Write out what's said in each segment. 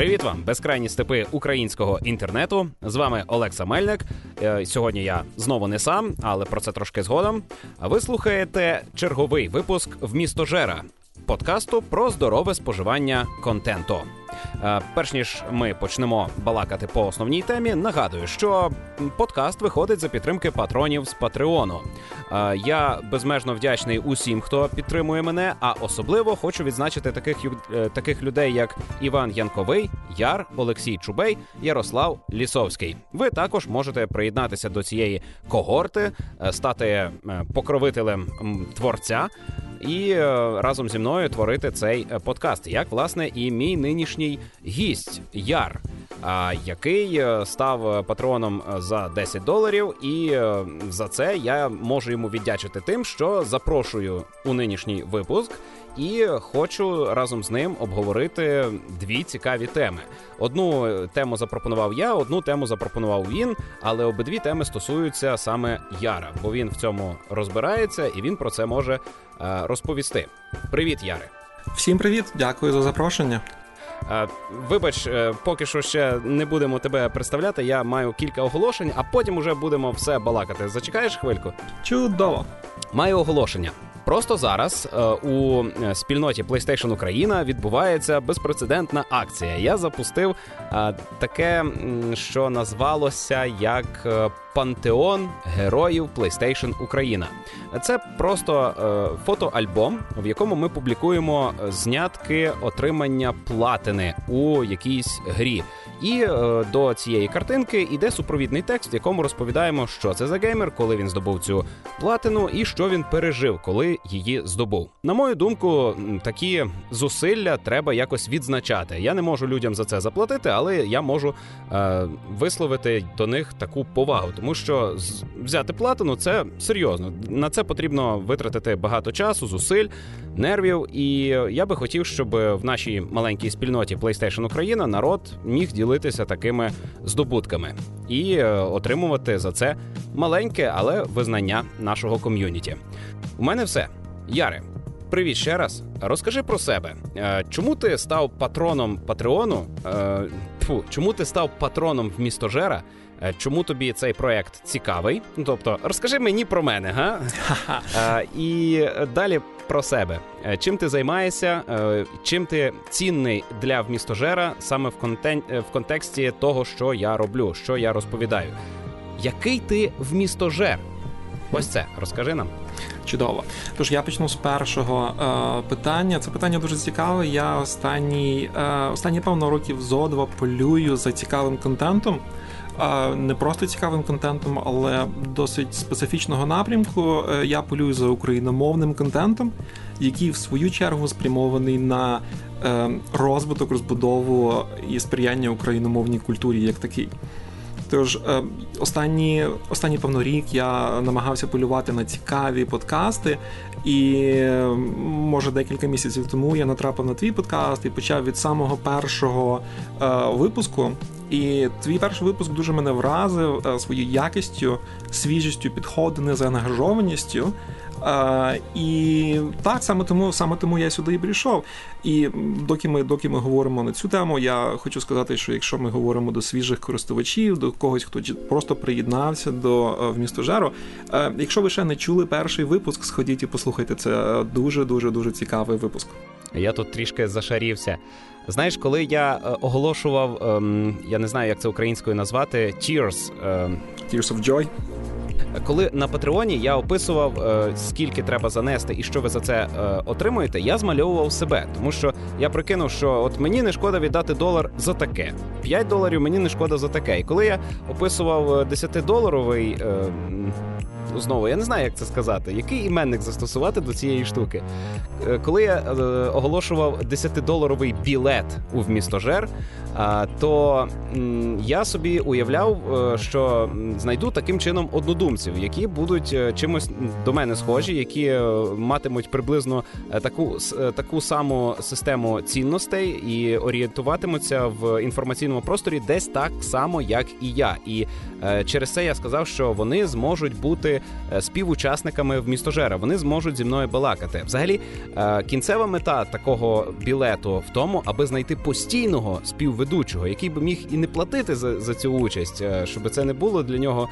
Привіт вам, безкрайні степи українського інтернету. З вами Олекса Мельник. Е, сьогодні я знову не сам, але про це трошки згодом. А ви слухаєте черговий випуск в місто Жера подкасту про здорове споживання контенту. Е, перш ніж ми почнемо балакати по основній темі, нагадую, що подкаст виходить за підтримки патронів з Патреону. Е, я безмежно вдячний усім, хто підтримує мене, а особливо хочу відзначити таких е, таких людей, як Іван Янковий, Яр, Олексій Чубей, Ярослав Лісовський. Ви також можете приєднатися до цієї когорти, стати покровителем творця і е, разом зі мною творити цей е, подкаст, як власне і мій нинішній гість Яр. Який е, став патроном за 10 доларів, і за це я можу йому віддячити тим, що запрошую у нинішній випуск і хочу разом з ним обговорити дві цікаві теми. Одну тему запропонував я, одну тему запропонував він, але обидві теми стосуються саме Яра, бо він в цьому розбирається і він про це може е, розповісти. Привіт, Яре! Всім привіт, дякую за запрошення. Е, вибач, е, поки що ще не будемо тебе представляти. Я маю кілька оголошень, а потім уже будемо все балакати. Зачекаєш хвильку? Чудово! Маю оголошення. Просто зараз е, у е, спільноті PlayStation Україна відбувається безпрецедентна акція. Я запустив е, таке, що назвалося як Пантеон героїв PlayStation Україна. Це просто фотоальбом, в якому ми публікуємо знятки отримання платини у якійсь грі. І до цієї картинки йде супровідний текст, в якому розповідаємо, що це за геймер, коли він здобув цю платину, і що він пережив, коли її здобув. На мою думку, такі зусилля треба якось відзначати. Я не можу людям за це заплатити, але я можу е, висловити до них таку повагу, тому що взяти платину це серйозно. На це потрібно витратити багато часу, зусиль, нервів. І я би хотів, щоб в нашій маленькій спільноті PlayStation Україна народ міг ділитися такими здобутками і е, отримувати за це маленьке, але визнання нашого ком'юніті. У мене все. Яре, привіт ще раз. Розкажи про себе. Е, чому ти став патроном Патреону? Е, фу, чому ти став патроном в місто Жера? Чому тобі цей проект цікавий? Ну, тобто, розкажи мені про мене, га? І далі про себе. Е, чим ти займаєшся, е, чим ти цінний для вмістожера саме в контен... Е, в контексті того, що я роблю, що я розповідаю? Який ти вмістожер? Ось це розкажи нам. Чудово. Тож я почну з першого е, питання. Це питання дуже цікаве. Я останні е, останні певно років зо два полюю за цікавим контентом не просто цікавим контентом, але досить специфічного напрямку. Е, я полюю за україномовним контентом, який в свою чергу спрямований на е, розвиток, розбудову і сприяння україномовній культурі як такий. Тож е, останні останній певно рік я намагався полювати на цікаві подкасти, і може декілька місяців тому я натрапив на твій подкаст і почав від самого першого випуску. І твій перший випуск дуже мене вразив е, своєю якістю, свіжістю підходу, незаангажованістю. А, І так, саме тому саме тому я сюди і прийшов. І доки ми доки ми говоримо на цю тему, я хочу сказати, що якщо ми говоримо до свіжих користувачів, до когось, хто просто приєднався до е, вмістожеру, е, якщо ви ще не чули перший випуск, сходіть і послухайте. Це дуже дуже дуже цікавий випуск. Я тут трішки зашарівся. Знаєш, коли я е, оголошував, ем, я не знаю, як це українською назвати, Tears. Ем, Tears of Joy. Коли на Патреоні я описував, е, скільки треба занести і що ви за це е, отримуєте, я змальовував себе, тому що я прикинув, що от мені не шкода віддати долар за таке. 5 доларів мені не шкода за таке. І коли я описував 10-доларовий знову я не знаю, як це сказати, який іменник застосувати до цієї штуки. Е, коли я е, оголошував 10-доларовий білет у вмістожер, то я собі уявляв, е, що знайду таким чином однодумців, які будуть чимось до мене схожі, які матимуть приблизно таку таку саму систему цінностей і орієнтуватимуться в інформаційному просторі десь так само, як і я. І через це я сказав, що вони зможуть бути е, співучасниками в містожера. Вони зможуть зі мною балакати. Взагалі, е, кінцева мета такого білету в тому, аби знайти постійного співведучого, який би міг і не платити за, за цю участь, е, щоб це не було для нього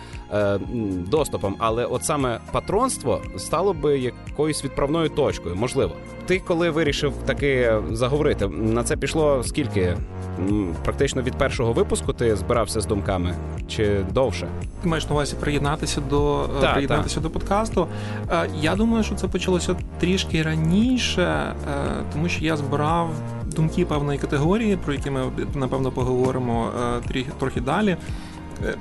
доступом. Але от саме патронство стало би якоюсь відправною точкою, можливо. Ти коли вирішив таки заговорити, на це пішло скільки? Практично від першого випуску ти збирався з думками чи довше? Ти маєш на увазі приєднатися до е, та, приєднатися до подкасту. Е, я думаю, що це почалося трішки раніше, е, тому що я збирав думки певної категорії, про які ми напевно поговоримо трохи далі.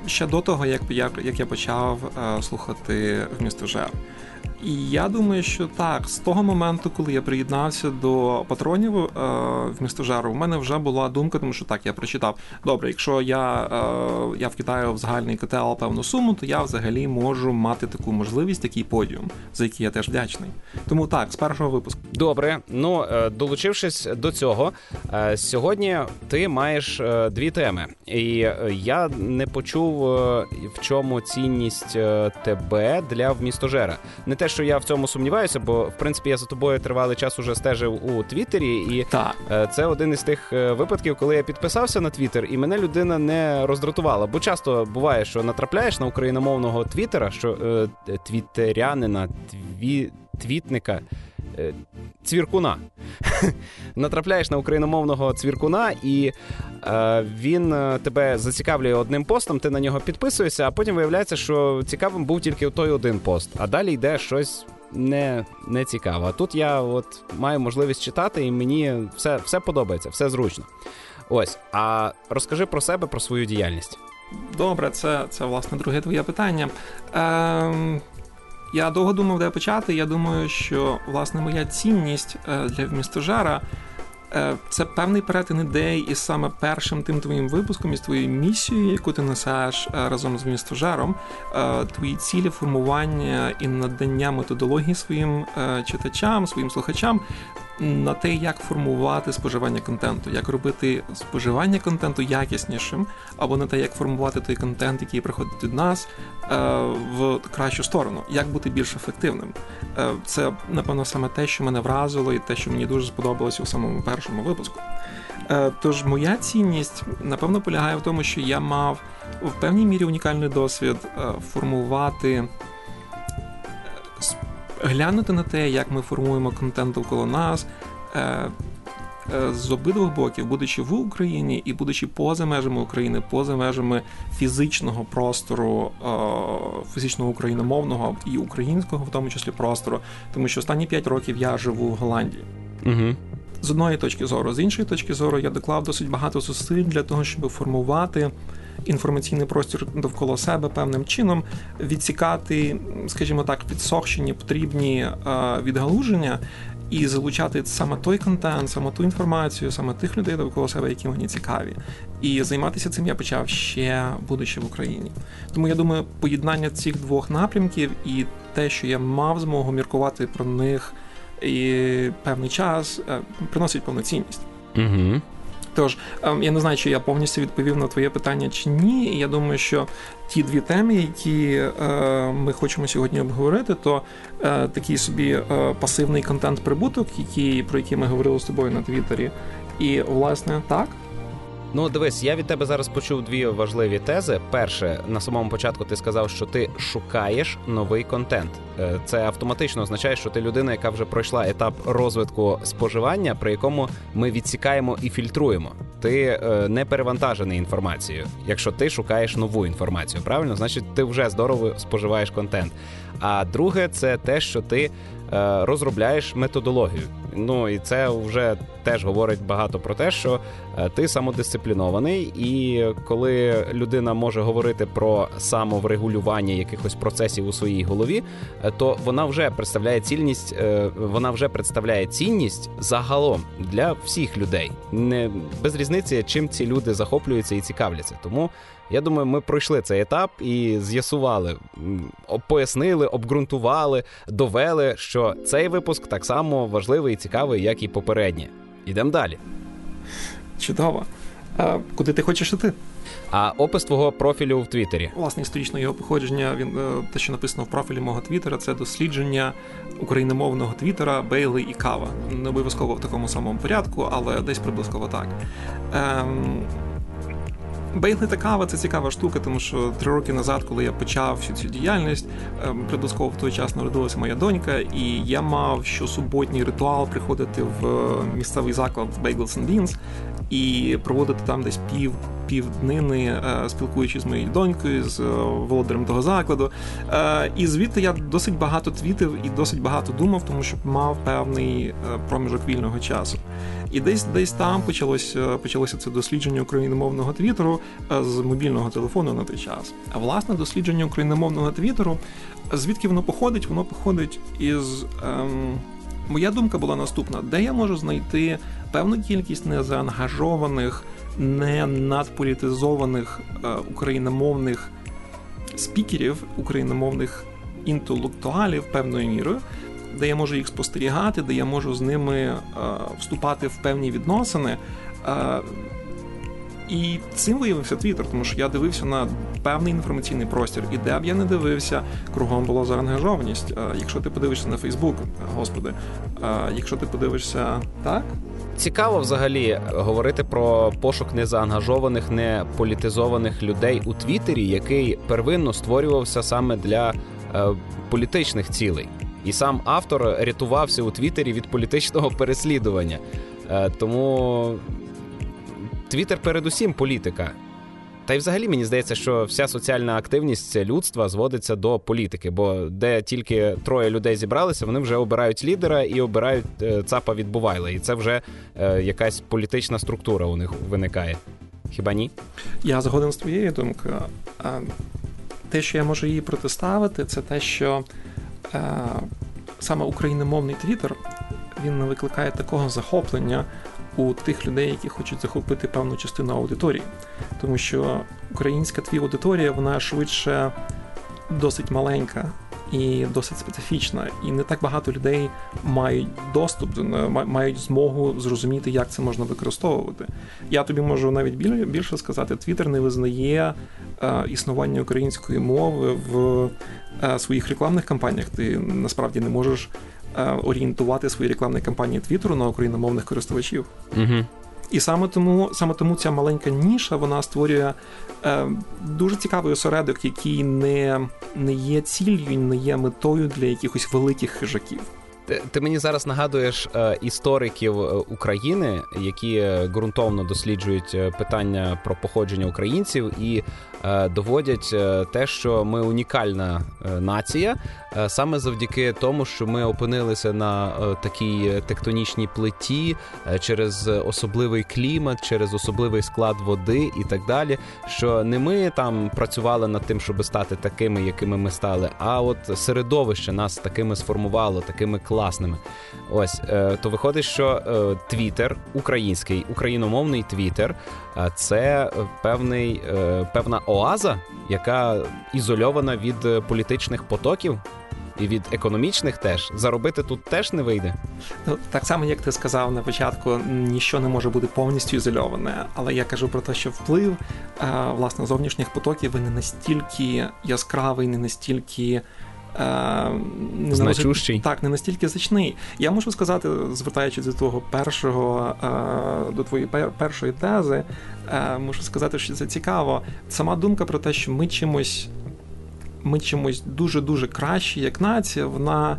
Ще до того, як я як я почав слухати в місто Жер. І я думаю, що так, з того моменту, коли я приєднався до патронів е, в місто Жару, у мене вже була думка, тому що так, я прочитав. Добре, якщо я е, я вкидаю в загальний КТЛ певну суму, то я взагалі можу мати таку можливість, такий подіум, за який я теж вдячний. Тому так, з першого випуску. Добре, ну е, долучившись до цього, е, сьогодні ти маєш е, дві теми, і я не почув в чому цінність тебе для вмістожера. Не те що я в цьому сумніваюся, бо в принципі я за тобою тривалий час уже стежив у Твіттері, і так. Е, це один із тих е, випадків, коли я підписався на Твіттер, і мене людина не роздратувала. Бо часто буває, що натрапляєш на україномовного твіттера, що е, твіттерянина, тві, твітника. Е, цвіркуна. Натрапляєш на україномовного цвіркуна, і е, він е, тебе зацікавлює одним постом, ти на нього підписуєшся, а потім виявляється, що цікавим був тільки той один пост, а далі йде щось не не цікаво. А тут я от маю можливість читати, і мені все, все подобається, все зручно. Ось, а розкажи про себе, про свою діяльність. Добре, це це власне друге твоє питання. Ем, я довго думав, де почати. Я думаю, що власне моя цінність е, для вмістожара е, це певний перетин ідей із саме першим тим твоїм випуском, із твоєю місією, яку ти несеш е, разом з містожаром, твої цілі формування і надання методології своїм читачам, своїм слухачам на те, як формувати споживання контенту, як робити споживання контенту якіснішим, або на те, як формувати той контент, який приходить від нас, е, в кращу сторону, як бути більш ефективним. Е, це, напевно, саме те, що мене вразило, і те, що мені дуже сподобалося у самому першому випуску. Е, тож моя цінність, напевно, полягає в тому, що я мав в певній мірі унікальний досвід формувати глянути на те, як ми формуємо контент довкола нас. Е, е, з обидвох боків, будучи в Україні і будучи поза межами України, поза межами фізичного простору, е, фізичного україномовного і українського, в тому числі простору, тому що останні п'ять років я живу в Голландії. Угу. З одної точки зору, з іншої точки зору, я доклав досить багато зусиль для того, щоб формувати інформаційний простір довкола себе певним чином, відсікати, скажімо так, підсохшені потрібні е, відгалуження. І залучати саме той контент, саме ту інформацію, саме тих людей довкола себе, які мені цікаві. І займатися цим я почав ще будучи в Україні. Тому я думаю, поєднання цих двох напрямків і те, що я мав змогу міркувати про них і певний час, е, приносить повноцінність. Угу. Тож ем, я не знаю, чи я повністю відповів на твоє питання чи ні. Я думаю, що ті дві теми, які е, ми хочемо сьогодні обговорити, то е, такий собі е, пасивний контент-прибуток, який про який ми говорили з тобою на Твіттері, і власне так. Ну, дивись, я від тебе зараз почув дві важливі тези. Перше, на самому початку ти сказав, що ти шукаєш новий контент. Е, це автоматично означає, що ти людина, яка вже пройшла етап розвитку споживання, при якому ми відсікаємо і фільтруємо. Ти е, не перевантажений інформацією. Якщо ти шукаєш нову інформацію, правильно, значить ти вже здорово споживаєш контент. А друге, це те, що ти Е, розробляєш методологію. Ну і це вже теж говорить багато про те, що е, ти самодисциплінований, і коли людина може говорити про самоврегулювання якихось процесів у своїй голові, е, то вона вже представляє цільність, вона вже представляє цінність загалом для всіх людей, не без різниці, чим ці люди захоплюються і цікавляться. Тому я думаю, ми пройшли цей етап і з'ясували, пояснили, обґрунтували, довели, що цей випуск так само важливий і цікавий, як і попередні. Ідемо далі. Чудово. А Куди ти хочеш іти? А опис твого профілю в Твіттері? Власне, історичне його походження. Він е, те, що написано в профілі мого Твіттера, це дослідження україномовного Твіттера Бейли і Кава. Не обов'язково в такому самому порядку, але десь приблизково так. Ем... Бейли та кава це цікава штука, тому що три роки назад, коли я почав всю цю діяльність, ем, в той час народилася моя донька, і я мав щосуботній ритуал приходити в місцевий заклад Bagels and Beans і проводити там десь пів півднини, е, спілкуючись з моєю донькою, з е, володарем того закладу. Е, і звідти я досить багато твітив і досить багато думав, тому що мав певний проміжок вільного часу. І десь десь там почалося почалося це дослідження україномовного твіттеру з мобільного телефону на той час. А власне дослідження україномовного твіттеру, звідки воно походить? Воно походить із. Ем, Моя думка була наступна: де я можу знайти певну кількість незаангажованих, не надполітизованих е, україномовних спікерів, україномовних інтелектуалів певною мірою, де я можу їх спостерігати, де я можу з ними е, вступати в певні відносини. Е, і цим виявився Твіттер, тому що я дивився на певний інформаційний простір, і де б я не дивився, кругом була заангажованість. Якщо ти подивишся на Фейсбук, господи, якщо ти подивишся так. Цікаво взагалі говорити про пошук незаангажованих, не політизованих людей у Твіттері, який первинно створювався саме для е, політичних цілей, і сам автор рятувався у Твіттері від політичного переслідування. Е, тому Твіттер передусім політика. Та й взагалі мені здається, що вся соціальна активність людства зводиться до політики, бо де тільки троє людей зібралися, вони вже обирають лідера і обирають е, ЦАПа від Бувайла. І це вже е, якась політична структура у них виникає. Хіба ні? Я згоден з твоєю думкою. Те, що я можу її протиставити, це те, що е, саме україномовний твіттер він не викликає такого захоплення у тих людей, які хочуть захопити певну частину аудиторії, тому що українська твій аудиторія вона швидше досить маленька. І досить специфічна, і не так багато людей мають доступ мають змогу зрозуміти, як це можна використовувати. Я тобі можу навіть більше сказати, Твіттер не визнає е, існування української мови в е, своїх рекламних кампаніях. Ти насправді не можеш Е, орієнтувати свої рекламні кампанії Твіттеру на україномовних користувачів. Угу. І саме тому саме тому ця маленька ніша вона створює е, дуже цікавий осередок, який не не є ціллю, не є метою для якихось великих хижаків. Ти, ти мені зараз нагадуєш е, істориків е, України, які ґрунтовно досліджують питання про походження українців і Е, доводять е, те, що ми унікальна е, нація, саме завдяки тому, що ми опинилися на такій тектонічній плиті через особливий клімат, через особливий склад води і так далі. Що не ми там працювали над тим, щоб стати такими, якими ми стали, а от середовище нас такими сформувало, такими класними. Ось то виходить, що Твіттер, український україномовний Твіттер, це певний певна оаза, яка ізольована від е, політичних потоків. І від економічних теж заробити тут теж не вийде. Ну так само, як ти сказав на початку, ніщо не може бути повністю ізольоване. Але я кажу про те, що вплив власне зовнішніх потоків він не настільки яскравий, не настільки Е, Значущий. Так, не настільки значний. Я можу сказати, звертаючись до того першого, е, до твоєї першої тези, е, можу сказати, що це цікаво. Сама думка про те, що ми чимось. Ми чимось дуже дуже кращі, як нація, вона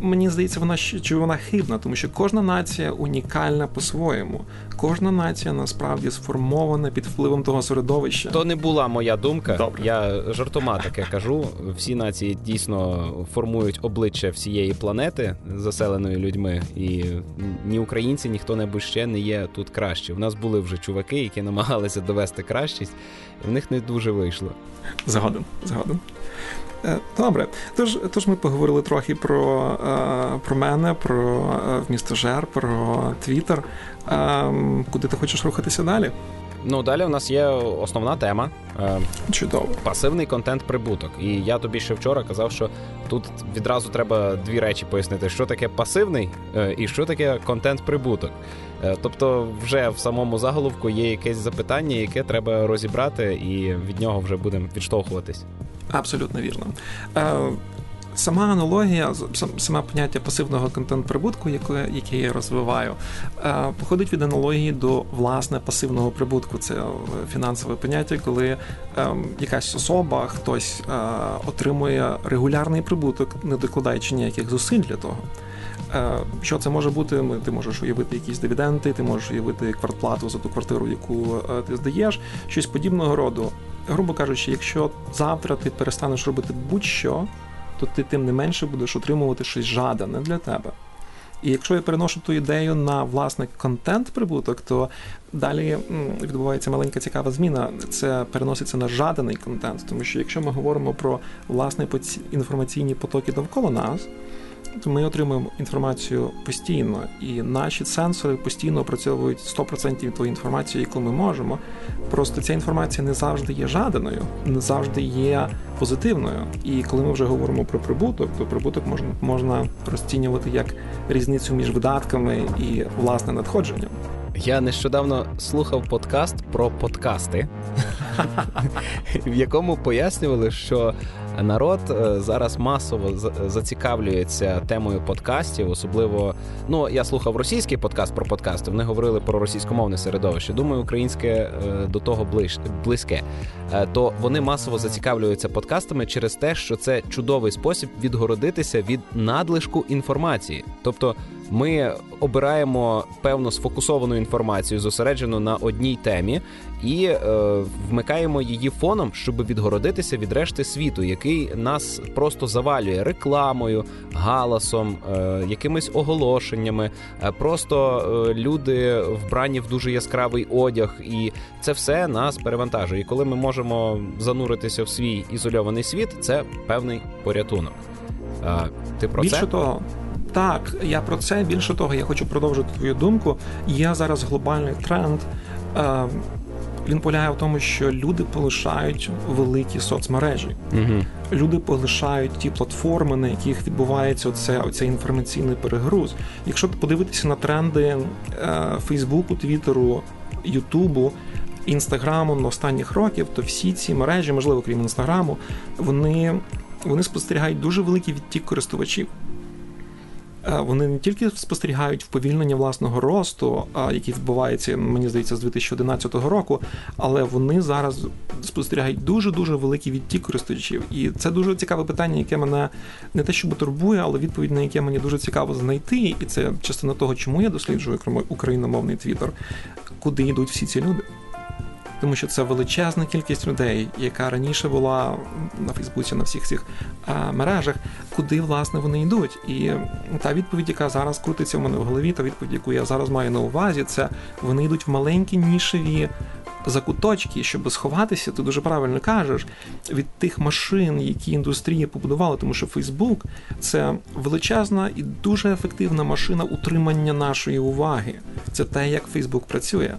мені здається, вона чи вона хибна, тому що кожна нація унікальна по-своєму. Кожна нація насправді сформована під впливом того середовища. То не була моя думка. Добре. Я жартома таке кажу. Всі нації дійсно формують обличчя всієї планети, заселеної людьми, і ні українці, ні хто небудь ще не є тут краще. У нас були вже чуваки, які намагалися довести кращість, в них не дуже вийшло. Згоден, згоден. Е, добре, тож тож ми поговорили трохи про е, про мене, про місто жер, про Твіттер. Куди ти хочеш рухатися далі? Ну далі у нас є основна тема. Е, Чудово. Пасивний контент-прибуток. І я тобі ще вчора казав, що тут відразу треба дві речі пояснити, що таке пасивний е, і що таке контент-прибуток. Е, тобто, вже в самому заголовку є якесь запитання, яке треба розібрати, і від нього вже будемо відштовхуватись. Абсолютно вірно. Сама аналогія, саме поняття пасивного контент-прибутку, яке яке я розвиваю, е, походить від аналогії до власне пасивного прибутку. Це е, фінансове поняття, коли ем, якась особа, хтось е, отримує регулярний прибуток, не докладаючи ніяких зусиль для того. Що це може бути? Ти можеш уявити якісь дивіденти, ти можеш уявити квартплату за ту квартиру, яку ти здаєш, щось подібного роду. Грубо кажучи, якщо завтра ти перестанеш робити будь-що то ти тим не менше будеш отримувати щось жадане для тебе. І якщо я переношу ту ідею на власне контент-прибуток, то далі відбувається маленька цікава зміна. Це переноситься на жаданий контент, тому що якщо ми говоримо про власне інформаційні потоки довкола нас ми отримуємо інформацію постійно, і наші сенсори постійно опрацьовують 100% тої інформації, яку ми можемо. Просто ця інформація не завжди є жаданою, не завжди є позитивною. І коли ми вже говоримо про прибуток, то прибуток можна можна розцінювати як різницю між видатками і власне надходженням. Я нещодавно слухав подкаст про подкасти, в якому пояснювали, що народ е, зараз масово зацікавлюється темою подкастів, особливо ну я слухав російський подкаст про подкасти. Вони говорили про російськомовне середовище. Думаю, українське е, до того близьке. Е, то вони масово зацікавлюються подкастами через те, що це чудовий спосіб відгородитися від надлишку інформації, тобто. Ми обираємо певно сфокусовану інформацію, зосереджену на одній темі, і е, вмикаємо її фоном, щоб відгородитися від решти світу, який нас просто завалює рекламою, галасом, е, якимись оголошеннями. Е, просто е, люди вбрані в дуже яскравий одяг, і це все нас перевантажує. І коли ми можемо зануритися в свій ізольований світ, це певний порятунок. Е, ти про Більше це? того. Так, я про це більше того, я хочу продовжити твою думку. Є зараз глобальний тренд. Е, він полягає в тому, що люди полишають великі соцмережі. Угу. Люди полишають ті платформи, на яких відбувається оце, оцей інформаційний перегруз. Якщо подивитися на тренди е, Фейсбуку, Твіттеру, Ютубу. Інстаграму на останніх років, то всі ці мережі, можливо, крім інстаграму, вони вони спостерігають дуже великий відтік користувачів. Е, вони не тільки спостерігають вповільнення власного росту, який відбувається, мені здається, з 2011 року, але вони зараз спостерігають дуже дуже великий відтік користувачів. І це дуже цікаве питання, яке мене не те, щоб турбує, але відповідь на яке мені дуже цікаво знайти. І це частина того, чому я досліджую україномовний твіттер, куди йдуть всі ці люди тому що це величезна кількість людей, яка раніше була на Фейсбуці, на всіх цих мережах, куди власне вони йдуть. І та відповідь, яка зараз крутиться в мене в голові, та відповідь, яку я зараз маю на увазі, це вони йдуть в маленькі нішеві. Закуточки, щоб сховатися, ти дуже правильно кажеш, від тих машин, які індустрія побудувала, тому що Фейсбук це величезна і дуже ефективна машина утримання нашої уваги. Це те, як Фейсбук працює.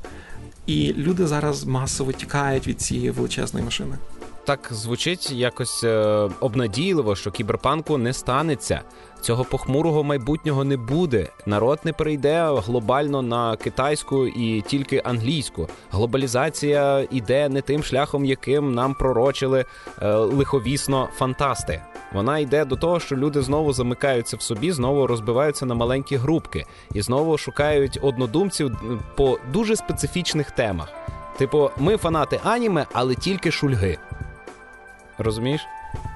І люди зараз масово тікають від цієї величезної машини. Так звучить якось е, обнадійливо, що кіберпанку не станеться. Цього похмурого майбутнього не буде. Народ не перейде глобально на китайську і тільки англійську. Глобалізація іде не тим шляхом, яким нам пророчили е, лиховісно фантасти. Вона йде до того, що люди знову замикаються в собі, знову розбиваються на маленькі групки і знову шукають однодумців по дуже специфічних темах. Типу, ми фанати аніме, але тільки шульги. Розумієш?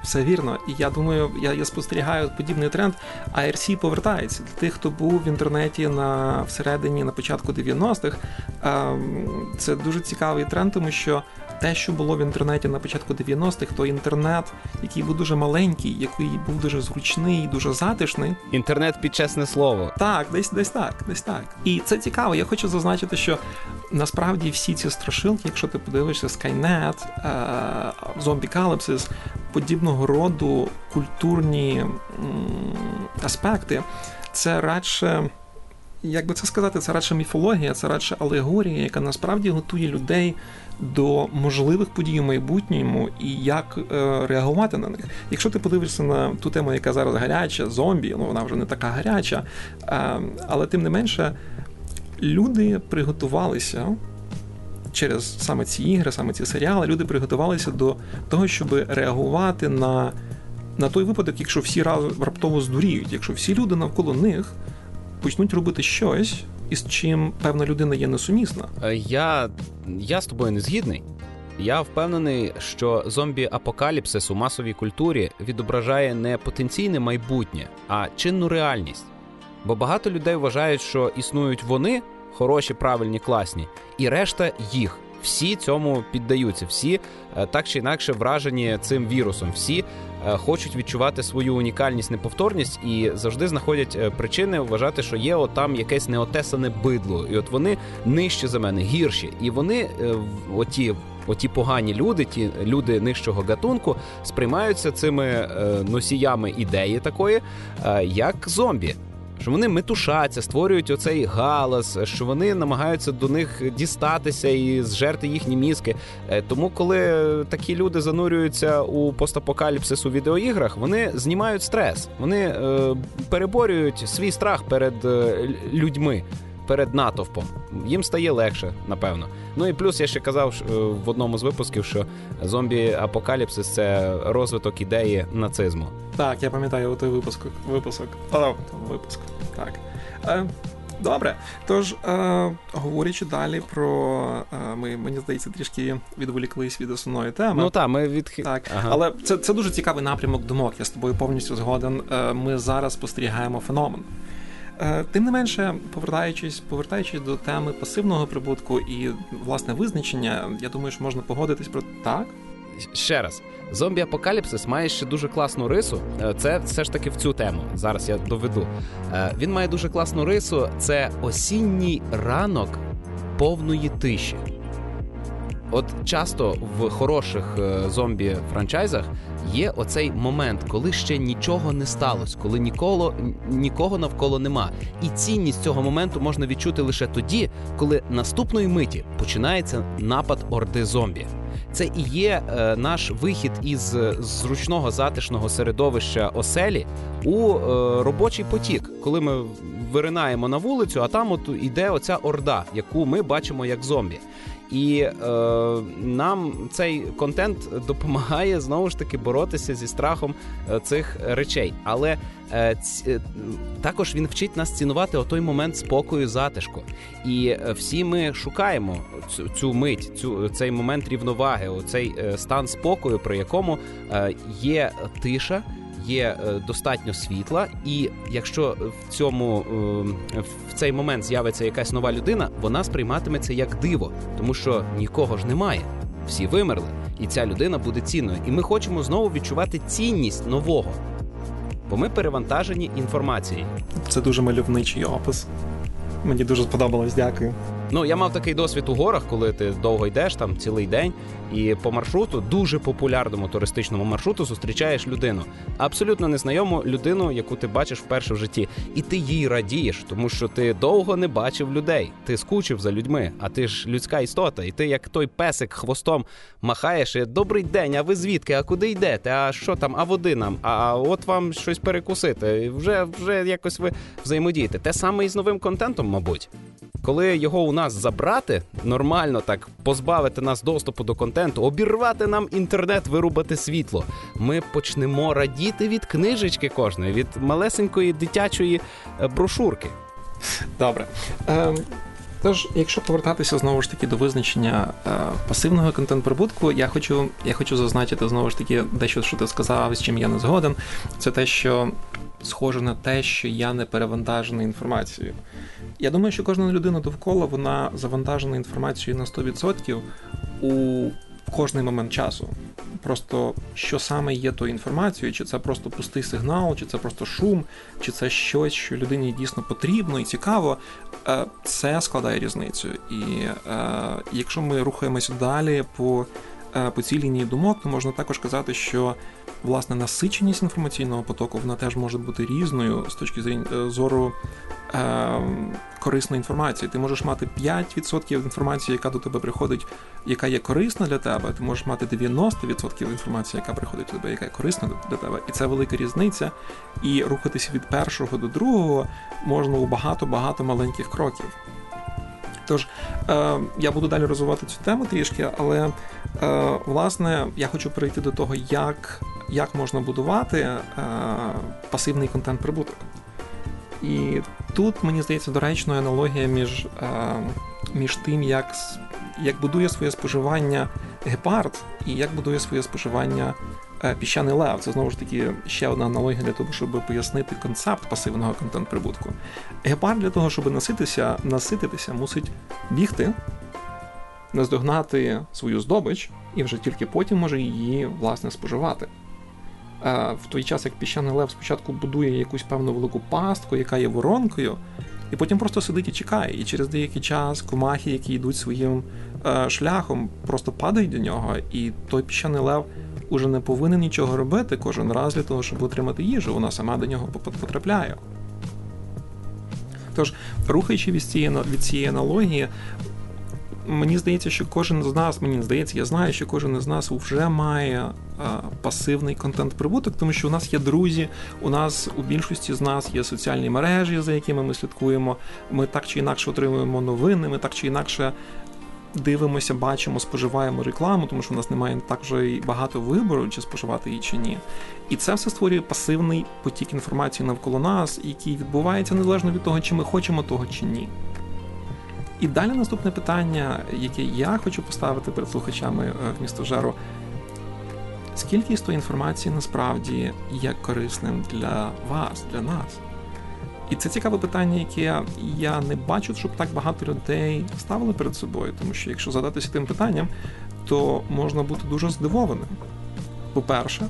Все вірно, і я думаю, я я спостерігаю подібний тренд. IRC повертається для тих, хто був в інтернеті на всередині на початку 90-х. Ем, це дуже цікавий тренд, тому що те, що було в інтернеті на початку 90-х, то інтернет, який був дуже маленький, який був дуже зручний, дуже затишний. Інтернет під чесне слово. Так, десь десь так, десь так. І це цікаво. Я хочу зазначити, що насправді всі ці страшилки, якщо ти подивишся Skynet, Zombie подібного роду культурні аспекти, це радше як би це сказати, це радше міфологія, це радше алегорія, яка насправді готує людей до можливих подій у майбутньому і як е, реагувати на них. Якщо ти подивишся на ту тему, яка зараз гаряча, зомбі, ну вона вже не така гаряча, е, але тим не менше, люди приготувалися. Через саме ці ігри, саме ці серіали, люди приготувалися до того, щоб реагувати на на той випадок, якщо всі раптово здуріють, якщо всі люди навколо них почнуть робити щось, із чим певна людина є несумісна. Е, я, Я з тобою не згідний. Я впевнений, що зомбі-апокаліпсис у масовій культурі відображає не потенційне майбутнє, а чинну реальність. Бо багато людей вважають, що існують вони хороші, правильні, класні, і решта їх. Всі цьому піддаються, всі е, так чи інакше вражені цим вірусом. Всі хочуть відчувати свою унікальність, неповторність і завжди знаходять е, причини вважати, що є отам якесь неотесане бидло, і от вони нижче за мене, гірші, і вони е, оті. Оті погані люди, ті люди нижчого гатунку, сприймаються цими носіями ідеї такої, як зомбі що вони метушаться, створюють оцей галас, що вони намагаються до них дістатися і зжерти їхні мізки. Е, тому, коли такі люди занурюються у постапокаліпсис у відеоіграх, вони знімають стрес, вони е, переборюють свій страх перед е, людьми перед натовпом. Їм стає легше, напевно. Ну і плюс я ще казав е, в одному з випусків, що зомбі-апокаліпсис це розвиток ідеї нацизму. Так, я пам'ятаю той випуск. Випуск. О, випуск. Так. Е, Добре, тож е, говорячи далі про е, ми, мені здається, трішки відволіклись від основної теми. Ну так, ми від так, ага. але це це дуже цікавий напрямок думок. Я з тобою повністю згоден. Е, ми зараз спостерігаємо феномен. Е, тим не менше, повертаючись, повертаючись до теми пасивного прибутку і власне визначення, я думаю, що можна погодитись про так. Ще раз, зомбі-апокаліпсис має ще дуже класну рису. Е, це все ж таки в цю тему. Зараз я доведу. Е, він має дуже класну рису. Це осінній ранок повної тиші. От часто в хороших зомбі-франчайзах є оцей момент, коли ще нічого не сталося, коли ніколи нікого навколо нема. І цінність цього моменту можна відчути лише тоді, коли наступної миті починається напад орди зомбі. Це і є е, наш вихід із зручного затишного середовища оселі у е, робочий потік, коли ми виринаємо на вулицю, а там от іде оця орда, яку ми бачимо як зомбі. І е, нам цей контент допомагає знову ж таки боротися зі страхом е, цих речей. Але е, ці, е, також він вчить нас цінувати отой момент спокою, затишку. І е, всі ми шукаємо цю цю мить, цю цей момент рівноваги, цей стан спокою, при якому е, є тиша є е, достатньо світла, і якщо в цьому е, в цей момент з'явиться якась нова людина, вона сприйматиметься як диво, тому що нікого ж немає. Всі вимерли, і ця людина буде цінною. І ми хочемо знову відчувати цінність нового, бо ми перевантажені інформацією. Це дуже мальовничий опис. Мені дуже сподобалось, дякую. Ну, я мав такий досвід у горах, коли ти довго йдеш там цілий день, і по маршруту, дуже популярному туристичному маршруту, зустрічаєш людину. Абсолютно незнайому людину, яку ти бачиш вперше в житті. І ти їй радієш, тому що ти довго не бачив людей. Ти скучив за людьми, а ти ж людська істота, і ти, як той песик хвостом махаєш. і Добрий день, а ви звідки? А куди йдете? А що там? А води нам? А от вам щось перекусити. Вже вже якось ви взаємодієте. Те саме і з новим контентом, мабуть. Коли його у нас забрати, нормально так позбавити нас доступу до контенту, обірвати нам інтернет, вирубати світло, ми почнемо радіти від книжечки кожної, від малесенької дитячої е, брошурки. Добре. Е, Тож, якщо повертатися знову ж таки до визначення е, пасивного контент-прибутку, я хочу я хочу зазначити знову ж таки дещо, що ти сказав, з чим я не згоден. Це те, що схоже на те, що я не перевантажений інформацією. Я думаю, що кожна людина довкола вона завантажена інформацією на 100% у кожний момент часу. Просто що саме є тою інформацією, чи це просто пустий сигнал, чи це просто шум, чи це щось, що людині дійсно потрібно і цікаво, е, це складає різницю. І е, якщо ми рухаємося далі по по цій лінії думок, то можна також казати, що власне насиченість інформаційного потоку вона теж може бути різною з точки е, зору е, корисної інформації. Ти можеш мати 5% інформації, яка до тебе приходить, яка є корисна для тебе. Ти можеш мати 90% інформації, яка приходить до тебе, яка є корисна для тебе. І це велика різниця. І рухатися від першого до другого можна у багато-багато маленьких кроків. Тож е, я буду далі розвивати цю тему трішки, але е, власне я хочу перейти до того, як як можна будувати е, пасивний контент прибуток. І тут мені здається доречною аналогія між е, між тим, як як будує своє споживання гепард і як будує своє споживання піщаний лев. Це знову ж таки ще одна аналогія для того, щоб пояснити концепт пасивного контент-прибутку. Гепард для того, щоб наситися, насититися, мусить бігти, наздогнати свою здобич, і вже тільки потім може її власне споживати. Е, в той час, як піщаний лев спочатку будує якусь певну велику пастку, яка є воронкою, і потім просто сидить і чекає. І через деякий час комахи, які йдуть своїм е, шляхом, просто падають до нього, і той піщаний лев уже не повинен нічого робити кожен раз для того, щоб отримати їжу. Вона сама до нього потрапляє. Тож, рухаючи від цієї від цієї аналогії, мені здається, що кожен з нас, мені здається, я знаю, що кожен із нас вже має а, пасивний контент-прибуток, тому що у нас є друзі, у нас у більшості з нас є соціальні мережі, за якими ми слідкуємо. Ми так чи інакше отримуємо новини, ми так чи інакше. Дивимося, бачимо, споживаємо рекламу, тому що у нас немає так вже і багато вибору, чи споживати її чи ні. І це все створює пасивний потік інформації навколо нас, який відбувається незалежно від того, чи ми хочемо того чи ні. І далі наступне питання, яке я хочу поставити перед слухачами е, в місто Жару. Скільки з тої інформації насправді є корисним для вас, для нас? І це цікаве питання, яке я не бачу, щоб так багато людей ставили перед собою, тому що якщо задатися тим питанням, то можна бути дуже здивованим. По-перше,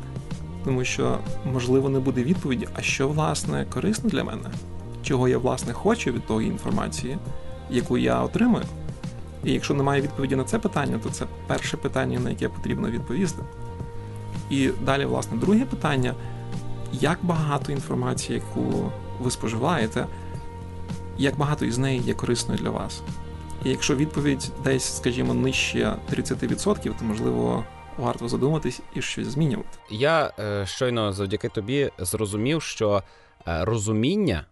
тому що, можливо, не буде відповіді, а що власне корисно для мене, чого я власне хочу від тої інформації яку я отримую. І якщо немає відповіді на це питання, то це перше питання, на яке потрібно відповісти. І далі, власне, друге питання: як багато інформації, яку ви споживаєте, як багато із неї є корисною для вас? І якщо відповідь десь, скажімо, нижче 30%, то можливо. Варто задуматись і щось змінювати. Я е, щойно завдяки тобі зрозумів, що е, розуміння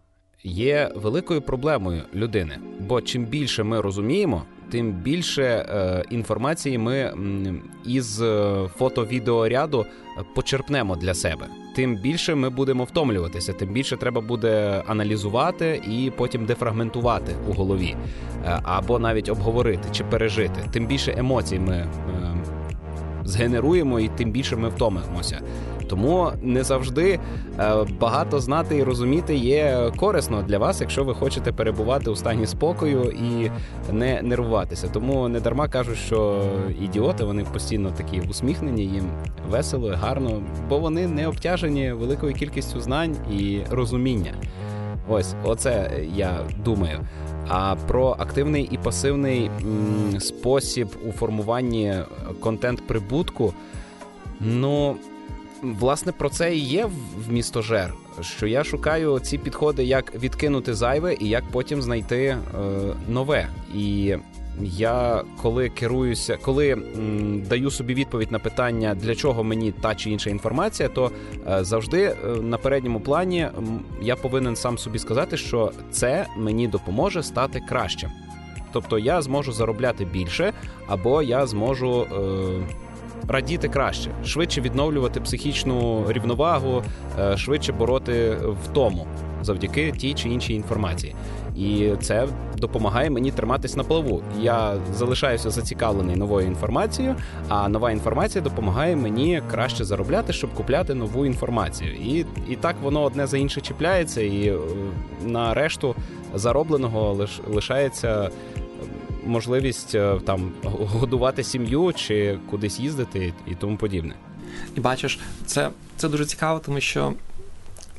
є великою проблемою людини. Бо чим більше ми розуміємо, тим більше е, інформації ми із е, фото-відеоряду почерпнемо для себе. Тим більше ми будемо втомлюватися, тим більше треба буде аналізувати і потім дефрагментувати у голові, е, або навіть обговорити чи пережити. Тим більше емоцій ми е, згенеруємо, і тим більше ми втомимося. Тому не завжди е, багато знати і розуміти є корисно для вас, якщо ви хочете перебувати у стані спокою і не нервуватися. Тому не дарма кажуть, що ідіоти вони постійно такі усміхнені, їм весело, гарно, бо вони не обтяжені великою кількістю знань і розуміння. Ось, оце я думаю. А про активний і пасивний м, спосіб у формуванні контент прибутку, ну власне про це і є в місто Жер. Що я шукаю ці підходи, як відкинути зайве і як потім знайти е, нове. І я коли керуюся, коли м, даю собі відповідь на питання, для чого мені та чи інша інформація, то е, завжди е, на передньому плані м, я повинен сам собі сказати, що це мені допоможе стати кращим. Тобто я зможу заробляти більше, або я зможу. Е, радіти краще, швидше відновлювати психічну рівновагу, е, швидше бороти втому завдяки тій чи іншій інформації. І це допомагає мені триматись на плаву. Я залишаюся зацікавлений новою інформацією, а нова інформація допомагає мені краще заробляти, щоб купляти нову інформацію. І і так воно одне за інше чіпляється, і е, на решту заробленого лиш, лишається можливість е, там годувати сім'ю чи кудись їздити і тому подібне. І бачиш, це, це дуже цікаво, тому що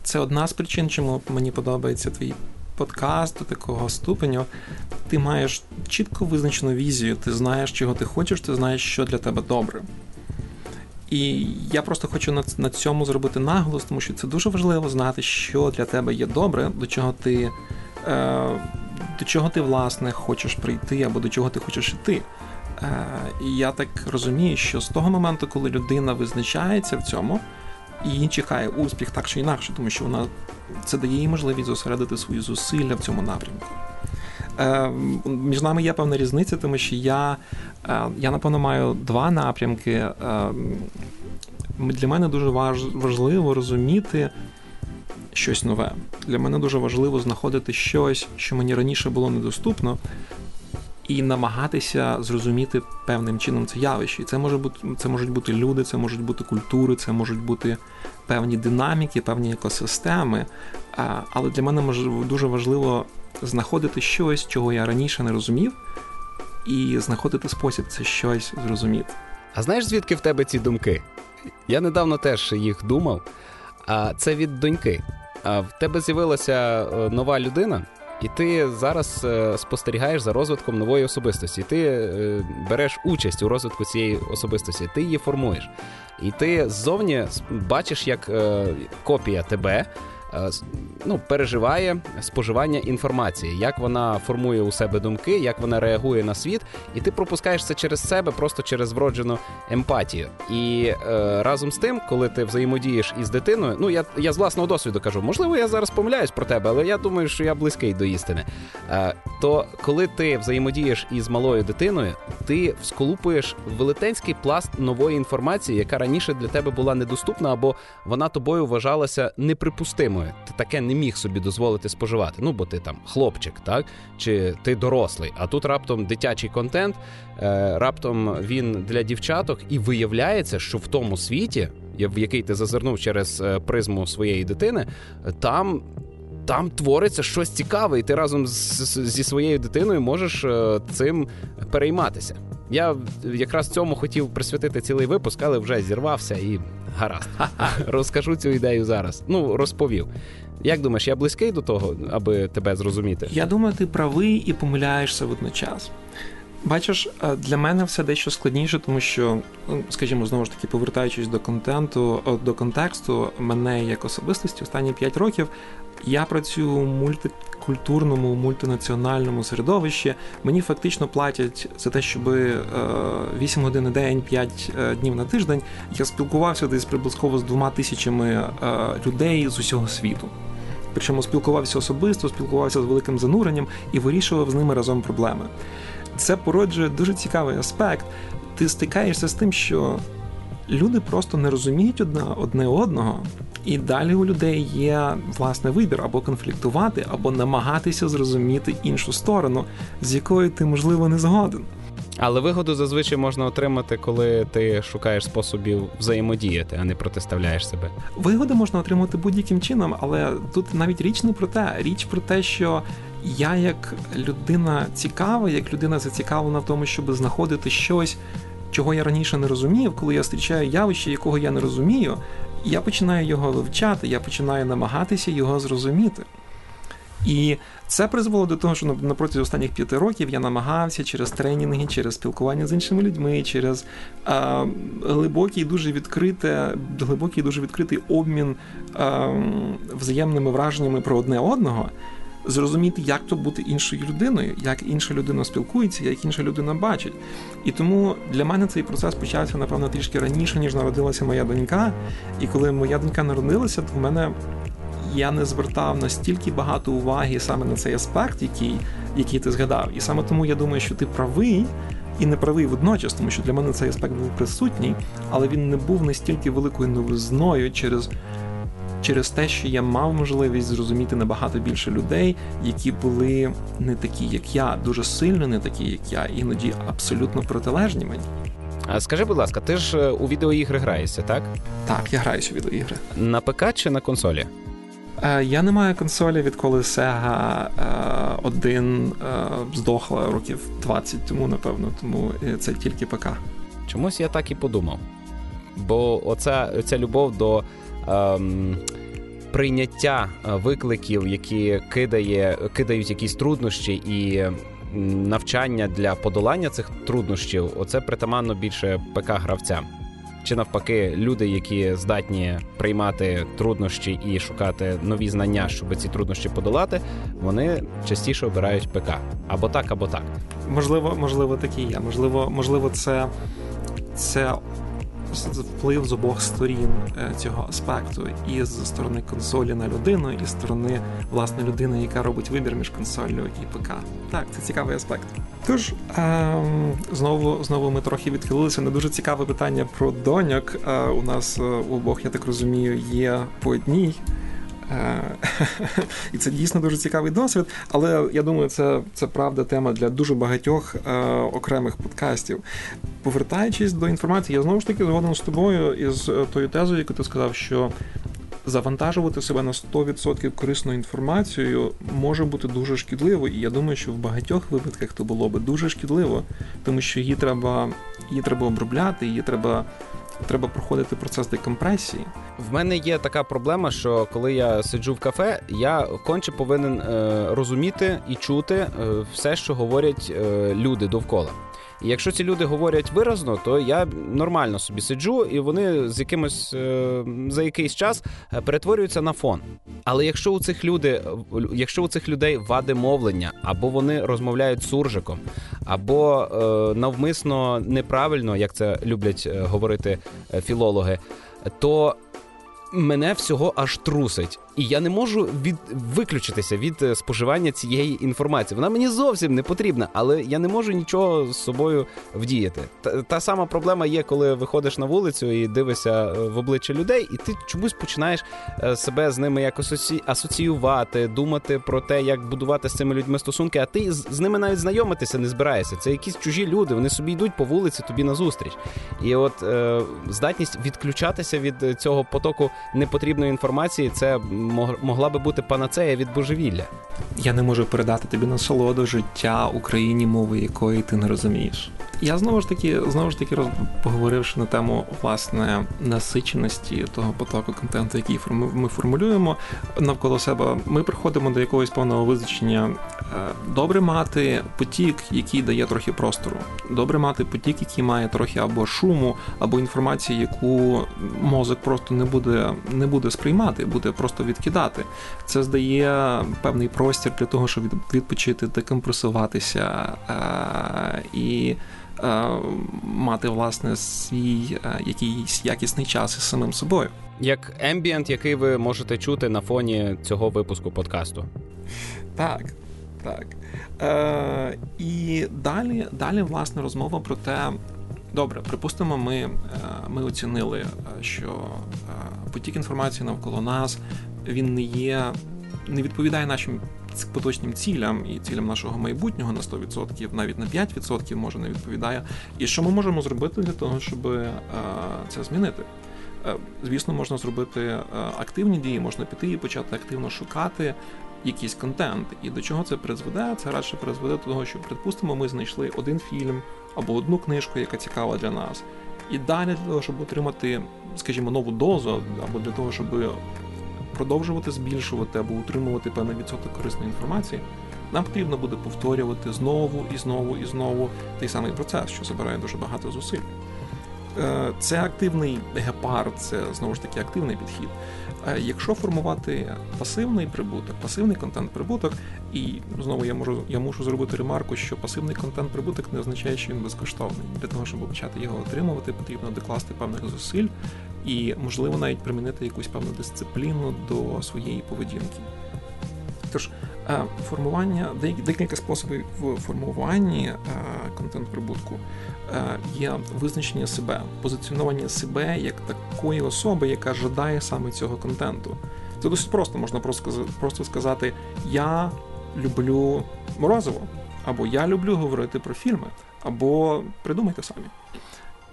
це одна з причин, чому мені подобається твій подкаст до такого ступеню. ти маєш чітко визначену візію, ти знаєш, чого ти хочеш, ти знаєш, що для тебе добре. І я просто хочу на на цьому зробити наголос, тому що це дуже важливо знати, що для тебе є добре, до чого ти е, до чого ти власне хочеш прийти, або до чого ти хочеш йти. Е, І я так розумію, що з того моменту, коли людина визначається в цьому, її чекає успіх так чи інакше, тому що вона це дає їй можливість зосередити свої зусилля в цьому напрямку. Е, Між нами є певна різниця, тому що я, е, я напевно, маю два напрямки. Е, Для мене дуже важливо розуміти щось нове. Для мене дуже важливо знаходити щось, що мені раніше було недоступно, і намагатися зрозуміти певним чином це явище. І це може бути це можуть бути люди, це можуть бути культури, це можуть бути певні динаміки, певні екосистеми. Але для мене дуже важливо знаходити щось, чого я раніше не розумів, і знаходити спосіб це щось зрозуміти. А знаєш, звідки в тебе ці думки? Я недавно теж їх думав. А це від доньки. В тебе з'явилася е, нова людина, і ти зараз е, спостерігаєш за розвитком нової особистості. Ти е, береш участь у розвитку цієї особистості, ти її формуєш. І ти ззовні бачиш, як копія тебе ну, переживає споживання інформації, як вона формує у себе думки, як вона реагує на світ, і ти пропускаєш це через себе, просто через вроджену емпатію. І е, разом з тим, коли ти взаємодієш із дитиною, ну я я з власного досвіду кажу, можливо, я зараз помиляюсь про тебе, але я думаю, що я близький до істини. Е, то коли ти взаємодієш із малою дитиною, ти всколупуєш велетенський пласт нової інформації, яка раніше для тебе була недоступна, або вона тобою вважалася неприпустимою проблеми. Ти таке не міг собі дозволити споживати. Ну, бо ти там хлопчик, так? Чи ти дорослий. А тут раптом дитячий контент, е, раптом він для дівчаток, і виявляється, що в тому світі, в який ти зазирнув через е, призму своєї дитини, там. Там твориться щось цікаве, і ти разом з, зі своєю дитиною можеш е, цим перейматися. Я якраз цьому хотів присвятити цілий випуск, але вже зірвався і гаразд. Розкажу цю ідею зараз. Ну, розповів. Як думаєш, я близький до того, аби тебе зрозуміти? Я думаю, ти правий і помиляєшся водночас. Бачиш, е, для мене все дещо складніше, тому що, ну, скажімо, знову ж таки, повертаючись до контенту, до контексту, мене як особистості останні 5 років я працюю у мультикультурному, мультинаціональному середовищі. Мені фактично платять за те, щоб 8 е, годин на день, 5 е, днів на тиждень я спілкувався десь приблизково з двома тисячами людей з усього світу. Причому спілкувався особисто, спілкувався з великим зануренням і вирішував з ними разом проблеми це породжує дуже цікавий аспект. Ти стикаєшся з тим, що люди просто не розуміють одне, одне одного, і далі у людей є власне вибір або конфліктувати, або намагатися зрозуміти іншу сторону, з якою ти, можливо, не згоден. Але вигоду зазвичай можна отримати, коли ти шукаєш способів взаємодіяти, а не протиставляєш себе. Вигоду можна отримати будь-яким чином, але тут навіть річ не про те. Річ про те, що я як людина цікава, як людина зацікавлена в тому, щоб знаходити щось, чого я раніше не розумів, коли я зустрічаю явище, якого я не розумію, я починаю його вивчати, я починаю намагатися його зрозуміти. І це призвело до того, що на протязі останніх п'яти років я намагався через тренінги, через спілкування з іншими людьми, через а, глибокий, дуже відкрите, глибокий, дуже відкритий обмін а, взаємними враженнями про одне одного зрозуміти, як то бути іншою людиною, як інша людина спілкується, як інша людина бачить. І тому для мене цей процес почався, напевно, трішки раніше, ніж народилася моя донька. І коли моя донька народилася, то в мене. Я не звертав настільки багато уваги саме на цей аспект, який який ти згадав. І саме тому я думаю, що ти правий і не правий водночас, тому що для мене цей аспект був присутній, але він не був настільки великою новизною через через те, що я мав можливість зрозуміти набагато більше людей, які були не такі, як я, дуже сильно не такі, як я, іноді абсолютно протилежні мені. А скажи, будь ласка, ти ж е, у відеоігри граєшся, так? Так, я граюся у відеоігри. На ПК чи на консолі? Е, я не маю консолі, відколи Sega е, один здохла років 20 тому, напевно, тому це тільки ПК. Чомусь я так і подумав. Бо оця, оця любов до ем, прийняття е, викликів, які кидає, кидають якісь труднощі, і навчання для подолання цих труднощів, оце притаманно більше ПК-гравцям. Чи навпаки, люди, які здатні приймати труднощі і шукати нові знання, щоб ці труднощі подолати, вони частіше обирають ПК або так, або так. Можливо, можливо, такі є. Можливо, можливо, це це вплив з обох сторін е, цього аспекту, і з сторони консолі на людину, і з сторони власне людини, яка робить вибір між консолью і ПК. Так, це цікавий аспект. Тож ем, знову знову ми трохи відхилилися на дуже цікаве питання про доньок. Е, у нас е, у обох, я так розумію, є по одній. Е, і це дійсно дуже цікавий досвід. Але я думаю, це це правда тема для дуже багатьох е, окремих подкастів. Повертаючись до інформації, я знову ж таки згоден з тобою із е, тою тезою, яку ти сказав, що. Завантажувати себе на 100% корисною інформацією може бути дуже шкідливо, і я думаю, що в багатьох випадках то було би дуже шкідливо, тому що її треба її треба обробляти, її треба треба проходити процес декомпресії. В мене є така проблема, що коли я сиджу в кафе, я конче повинен е, розуміти і чути е, все, що говорять е, люди довкола. І якщо ці люди говорять виразно, то я нормально собі сиджу, і вони з якимось е, за якийсь час е, перетворюються на фон. Але якщо у цих люди, якщо у цих людей вади мовлення, або вони розмовляють суржиком, або е, навмисно неправильно, як це люблять говорити філологи, то мене всього аж трусить і я не можу від виключитися від е, споживання цієї інформації. Вона мені зовсім не потрібна, але я не можу нічого з собою вдіяти. Та, та сама проблема є, коли виходиш на вулицю і дивишся е, в обличчя людей, і ти чомусь починаєш е, себе з ними якось асоціювати, думати про те, як будувати з цими людьми стосунки. А ти з ними навіть знайомитися не збираєшся. Це якісь чужі люди. Вони собі йдуть по вулиці тобі назустріч. І от е, здатність відключатися від цього потоку непотрібної інформації це могла би бути панацея від божевілля. Я не можу передати тобі насолоду життя Україні, мови якої ти не розумієш. Я знову ж таки знову ж таки роз... поговоривши на тему власне насиченості того потоку контенту, який ми формулюємо навколо себе. Ми приходимо до якогось певного визначення. Е, добре мати потік, який дає трохи простору. Добре мати потік, який має трохи або шуму, або інформації, яку мозок просто не буде не буде сприймати, буде просто відкидати. Це здає певний простір для того, щоб відпочити, декомпресуватися е, і. Е, мати власне свій е, якийсь якісний час із самим собою. Як ембієнт, який ви можете чути на фоні цього випуску подкасту. Так, так. Е, І далі, далі, власне, розмова про те. Добре, припустимо, ми е, ми оцінили, що потік інформації навколо нас він не є, не відповідає нашим поточним цілям і цілям нашого майбутнього на 100%, навіть на 5% може не відповідає. І що ми можемо зробити для того, щоб е, це змінити? Е, звісно, можна зробити е, активні дії, можна піти і почати активно шукати якийсь контент. І до чого це призведе? Це радше призведе до того, що, припустимо, ми знайшли один фільм або одну книжку, яка цікава для нас. І далі для того, щоб отримати, скажімо, нову дозу, або для того, щоб продовжувати збільшувати або утримувати певний відсоток корисної інформації, нам потрібно буде повторювати знову і знову і знову той самий процес, що забирає дуже багато зусиль. Е, це активний гепард, це знову ж таки активний підхід. Е, якщо формувати пасивний прибуток, пасивний контент-прибуток, і знову я можу я мушу зробити ремарку, що пасивний контент-прибуток не означає, що він безкоштовний. Для того, щоб почати його отримувати, потрібно докласти певних зусиль і, можливо, навіть примінити якусь певну дисципліну до своєї поведінки. Тож, е, формування, декілька способів в формуванні е, контент-прибутку є визначення себе, позиціонування себе як такої особи, яка жадає саме цього контенту. Це досить просто, можна просто сказати: Я люблю морозиво, або я люблю говорити про фільми, або придумайте самі.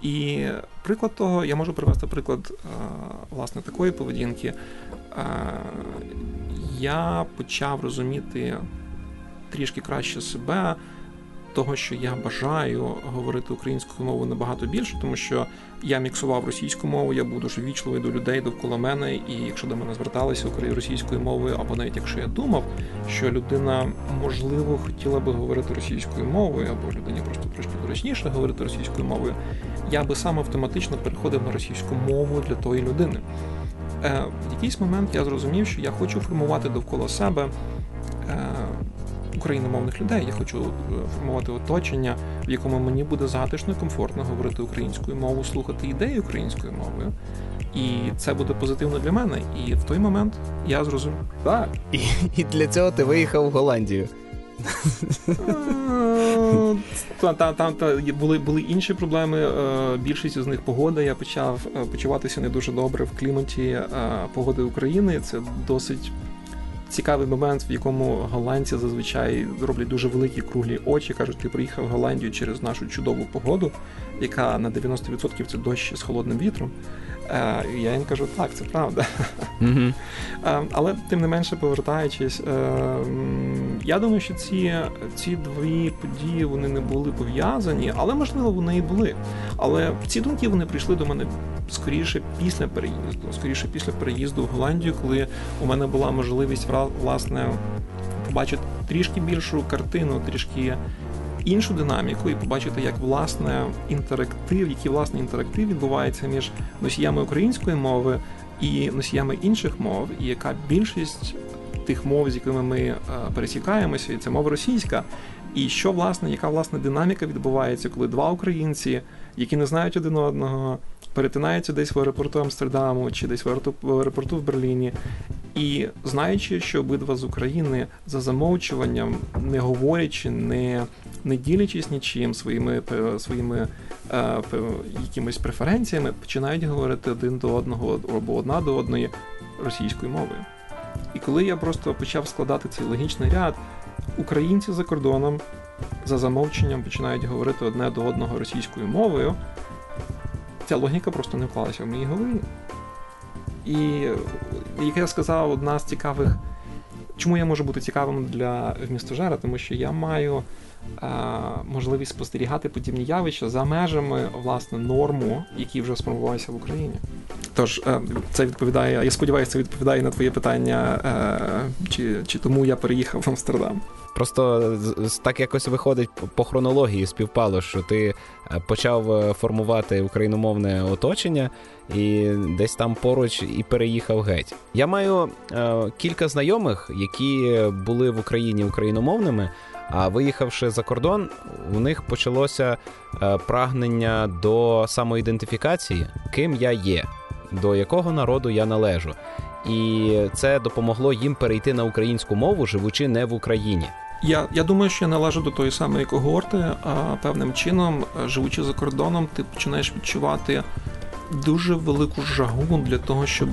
І приклад того, я можу привести приклад е, власне такої поведінки. Е, я почав розуміти трішки краще себе того, що я бажаю говорити українською мовою набагато більше, тому що я міксував російську мову, я був дуже вічливий до людей довкола мене, і якщо до мене зверталися російською мовою, або навіть якщо я думав, що людина можливо хотіла би говорити російською мовою, або людині просто трошки зручніше говорити російською мовою, я би сам автоматично переходив на російську мову для тої людини. Е, в якийсь момент я зрозумів, що я хочу формувати довкола себе е, україномовних людей. Я хочу е, формувати оточення, в якому мені буде затишно і комфортно говорити українською мовою, слухати ідеї українською мовою. І це буде позитивно для мене. І в той момент я зрозумів. Так. І, і для цього ти виїхав в Голландію. Там та, та, та, були були інші проблеми. Більшість з них погода. Я почав почуватися не дуже добре в кліматі погоди України. Це досить цікавий момент, в якому голландці зазвичай роблять дуже великі круглі очі. кажуть, ти приїхав в Голландію через нашу чудову погоду, яка на 90% це дощ з холодним вітром. Е, я їм кажу, так, це правда. Mm-hmm. Але тим не менше, повертаючись, е, я думаю, що ці ці дві події вони не були пов'язані, але можливо вони і були. Але ці думки вони прийшли до мене скоріше після переїзду, скоріше після переїзду в Голландію, коли у мене була можливість власне побачити трішки більшу картину, трішки іншу динаміку і побачити, як власне інтерактив, який власне інтерактив відбувається між носіями української мови і носіями інших мов, і яка більшість тих мов, з якими ми е, пересікаємося, і це мова російська. І що власне, яка власне динаміка відбувається, коли два українці, які не знають один одного, перетинаються десь в аеропорту Амстердаму чи десь в аеропорту в Берліні, і знаючи, що обидва з України за замовчуванням, не говорячи, не не ділячись нічим своїми своїми е, якимись преференціями, починають говорити один до одного або одна до одної російською мовою. І коли я просто почав складати цей логічний ряд, українці за кордоном за замовченням починають говорити одне до одного російською мовою, ця логіка просто не вклалася в моїй голові. І, як я сказав, одна з цікавих. Чому я можу бути цікавим для вмістожера? Тому що я маю е, можливість спостерігати подібні явища за межами власне норму, які вже сформувалися в Україні. Тож е, це відповідає. Я сподіваюся, це відповідає на твоє питання, е, чи, чи тому я переїхав в Амстердам. Просто так якось виходить по хронології, співпало, що ти е, почав е, формувати україномовне оточення і десь там поруч і переїхав геть. Я маю е, кілька знайомих, які були в Україні україномовними. А виїхавши за кордон, у них почалося прагнення до самоідентифікації, ким я є, до якого народу я належу. І це допомогло їм перейти на українську мову, живучи не в Україні. Я я думаю, що я належу до тої самої когорти, а певним чином, е, живучи за кордоном, ти починаєш відчувати дуже велику жагу для того, щоб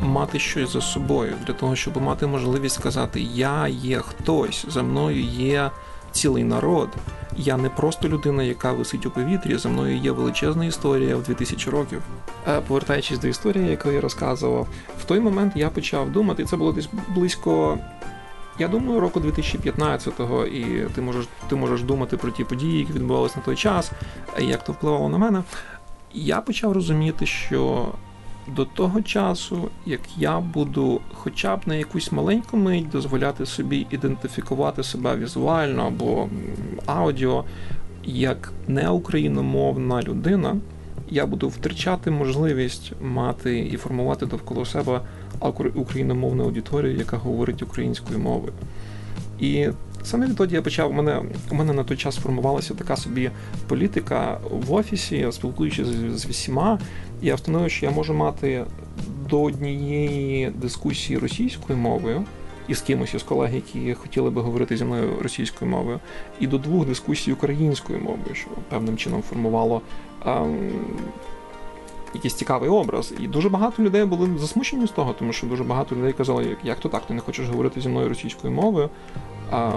мати щось за собою, для того, щоб мати можливість сказати Я є хтось, за мною є цілий народ. Я не просто людина, яка висить у повітрі. За мною є величезна історія в 2000 років. Е, повертаючись до історії, яку я розказував, в той момент я почав думати, це було десь близько я думаю, року 2015-го, і ти можеш ти можеш думати про ті події, які відбувалися на той час, як то впливало на мене. Я почав розуміти, що до того часу, як я буду хоча б на якусь маленьку мить дозволяти собі ідентифікувати себе візуально або аудіо як неукраїномовна людина, я буду втрачати можливість мати і формувати довкола себе україномовну аудиторію, яка говорить українською мовою. І саме відтоді я почав у мене у мене на той час сформувалася така собі політика в офісі, спілкуючись з, з всіма, я встановив, що я можу мати до однієї дискусії російською мовою. І з кимось із колег, які хотіли би говорити зі мною російською мовою, і до двох дискусій українською мовою, що певним чином формувало ем, якийсь цікавий образ. І дуже багато людей були засмучені з того, тому що дуже багато людей казали, як то так, ти не хочеш говорити зі мною російською мовою. А,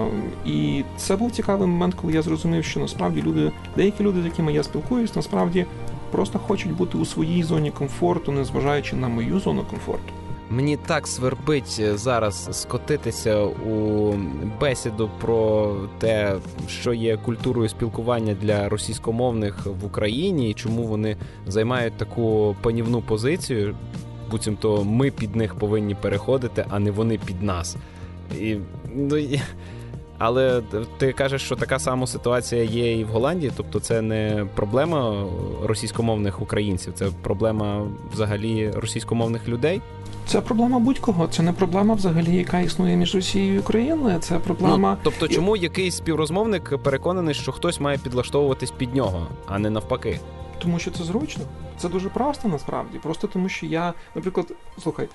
І це був цікавий момент, коли я зрозумів, що насправді люди, деякі люди, з якими я спілкуюсь, насправді просто хочуть бути у своїй зоні комфорту, незважаючи на мою зону комфорту. Мені так свербить е, зараз скотитися у бесіду про те, що є культурою спілкування для російськомовних в Україні, і чому вони займають таку панівну позицію. Буцімто ми під них повинні переходити, а не вони під нас. І, ну, Але ти кажеш, що така сама ситуація є і в Голландії, тобто це не проблема російськомовних українців, це проблема взагалі російськомовних людей. Це проблема будь-кого. Це не проблема взагалі, яка існує між Росією і Україною. Це проблема. Ну, тобто, чому якийсь співрозмовник переконаний, що хтось має підлаштовуватись під нього, а не навпаки? Тому що це зручно. Це дуже просто насправді. Просто тому, що я, наприклад, слухай,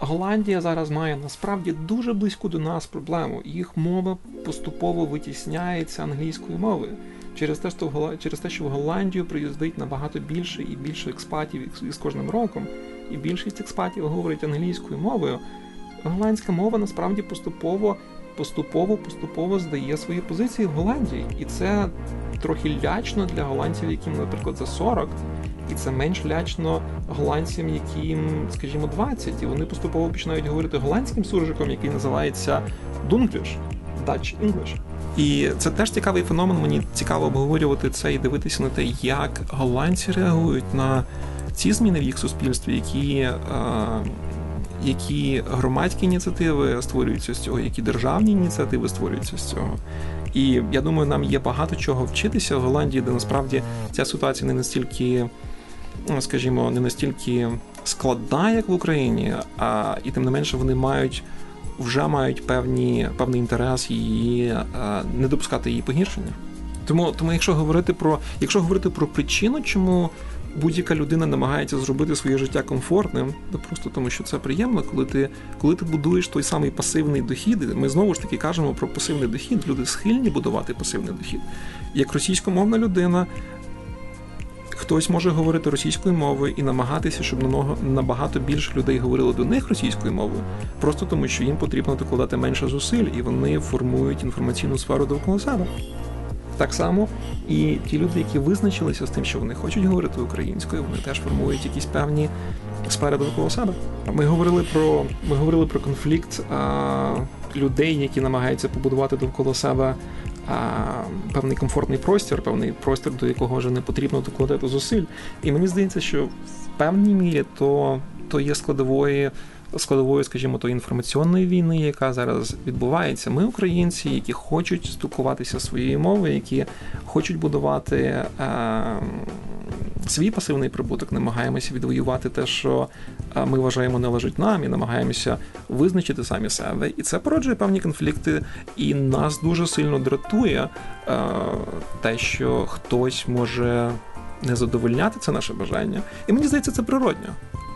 Голландія зараз має насправді дуже близьку до нас проблему. Їх мова поступово витісняється англійською мовою. Через те, що через те, що в Голландію приїздить набагато більше і більше експатів із кожним роком, і більшість експатів говорить англійською мовою. Голландська мова насправді поступово поступово поступово здає свої позиції в Голландії, і це трохи лячно для голландців, яким, наприклад, за 40, і це менш лячно голландцям, яким, скажімо, 20, і вони поступово починають говорити голландським суржиком, який називається Dunglish, Dutch English. І це теж цікавий феномен. Мені цікаво обговорювати це і дивитися на те, як голландці реагують на ці зміни в їх суспільстві, які. Е, які громадські ініціативи створюються з цього, які державні ініціативи створюються з цього. І я думаю, нам є багато чого вчитися в Голландії, де насправді ця ситуація не настільки скажімо, не настільки складна, як в Україні, а і тим не менше вони мають вже мають певні певний інтерес її не допускати її погіршення. Тому, тому, якщо говорити про якщо говорити про причину, чому будь-яка людина намагається зробити своє життя комфортним, то просто тому, що це приємно, коли ти коли ти будуєш той самий пасивний дохід, ми знову ж таки кажемо про пасивний дохід. Люди схильні будувати пасивний дохід. Як російськомовна людина Хтось може говорити російською мовою і намагатися, щоб набагато більше людей говорило до них російською мовою, просто тому, що їм потрібно докладати менше зусиль, і вони формують інформаційну сферу довкола себе. Так само і ті люди, які визначилися з тим, що вони хочуть говорити українською, вони теж формують якісь певні сфери довкола себе. Ми говорили про ми говорили про конфлікт а, людей, які намагаються побудувати довкола себе певний комфортний простір, певний простір, до якого вже не потрібно докладати зусиль. І мені здається, що в певній мірі то, то є складової. Складовою, скажімо, тої інформаційної війни, яка зараз відбувається, ми, українці, які хочуть спілкуватися своєю мовою, які хочуть будувати е, свій пасивний прибуток, намагаємося відвоювати те, що ми вважаємо належить нам, і намагаємося визначити самі себе. І це породжує певні конфлікти, і нас дуже сильно дратує те, що хтось може не задовольняти це наше бажання. І мені здається, це природньо.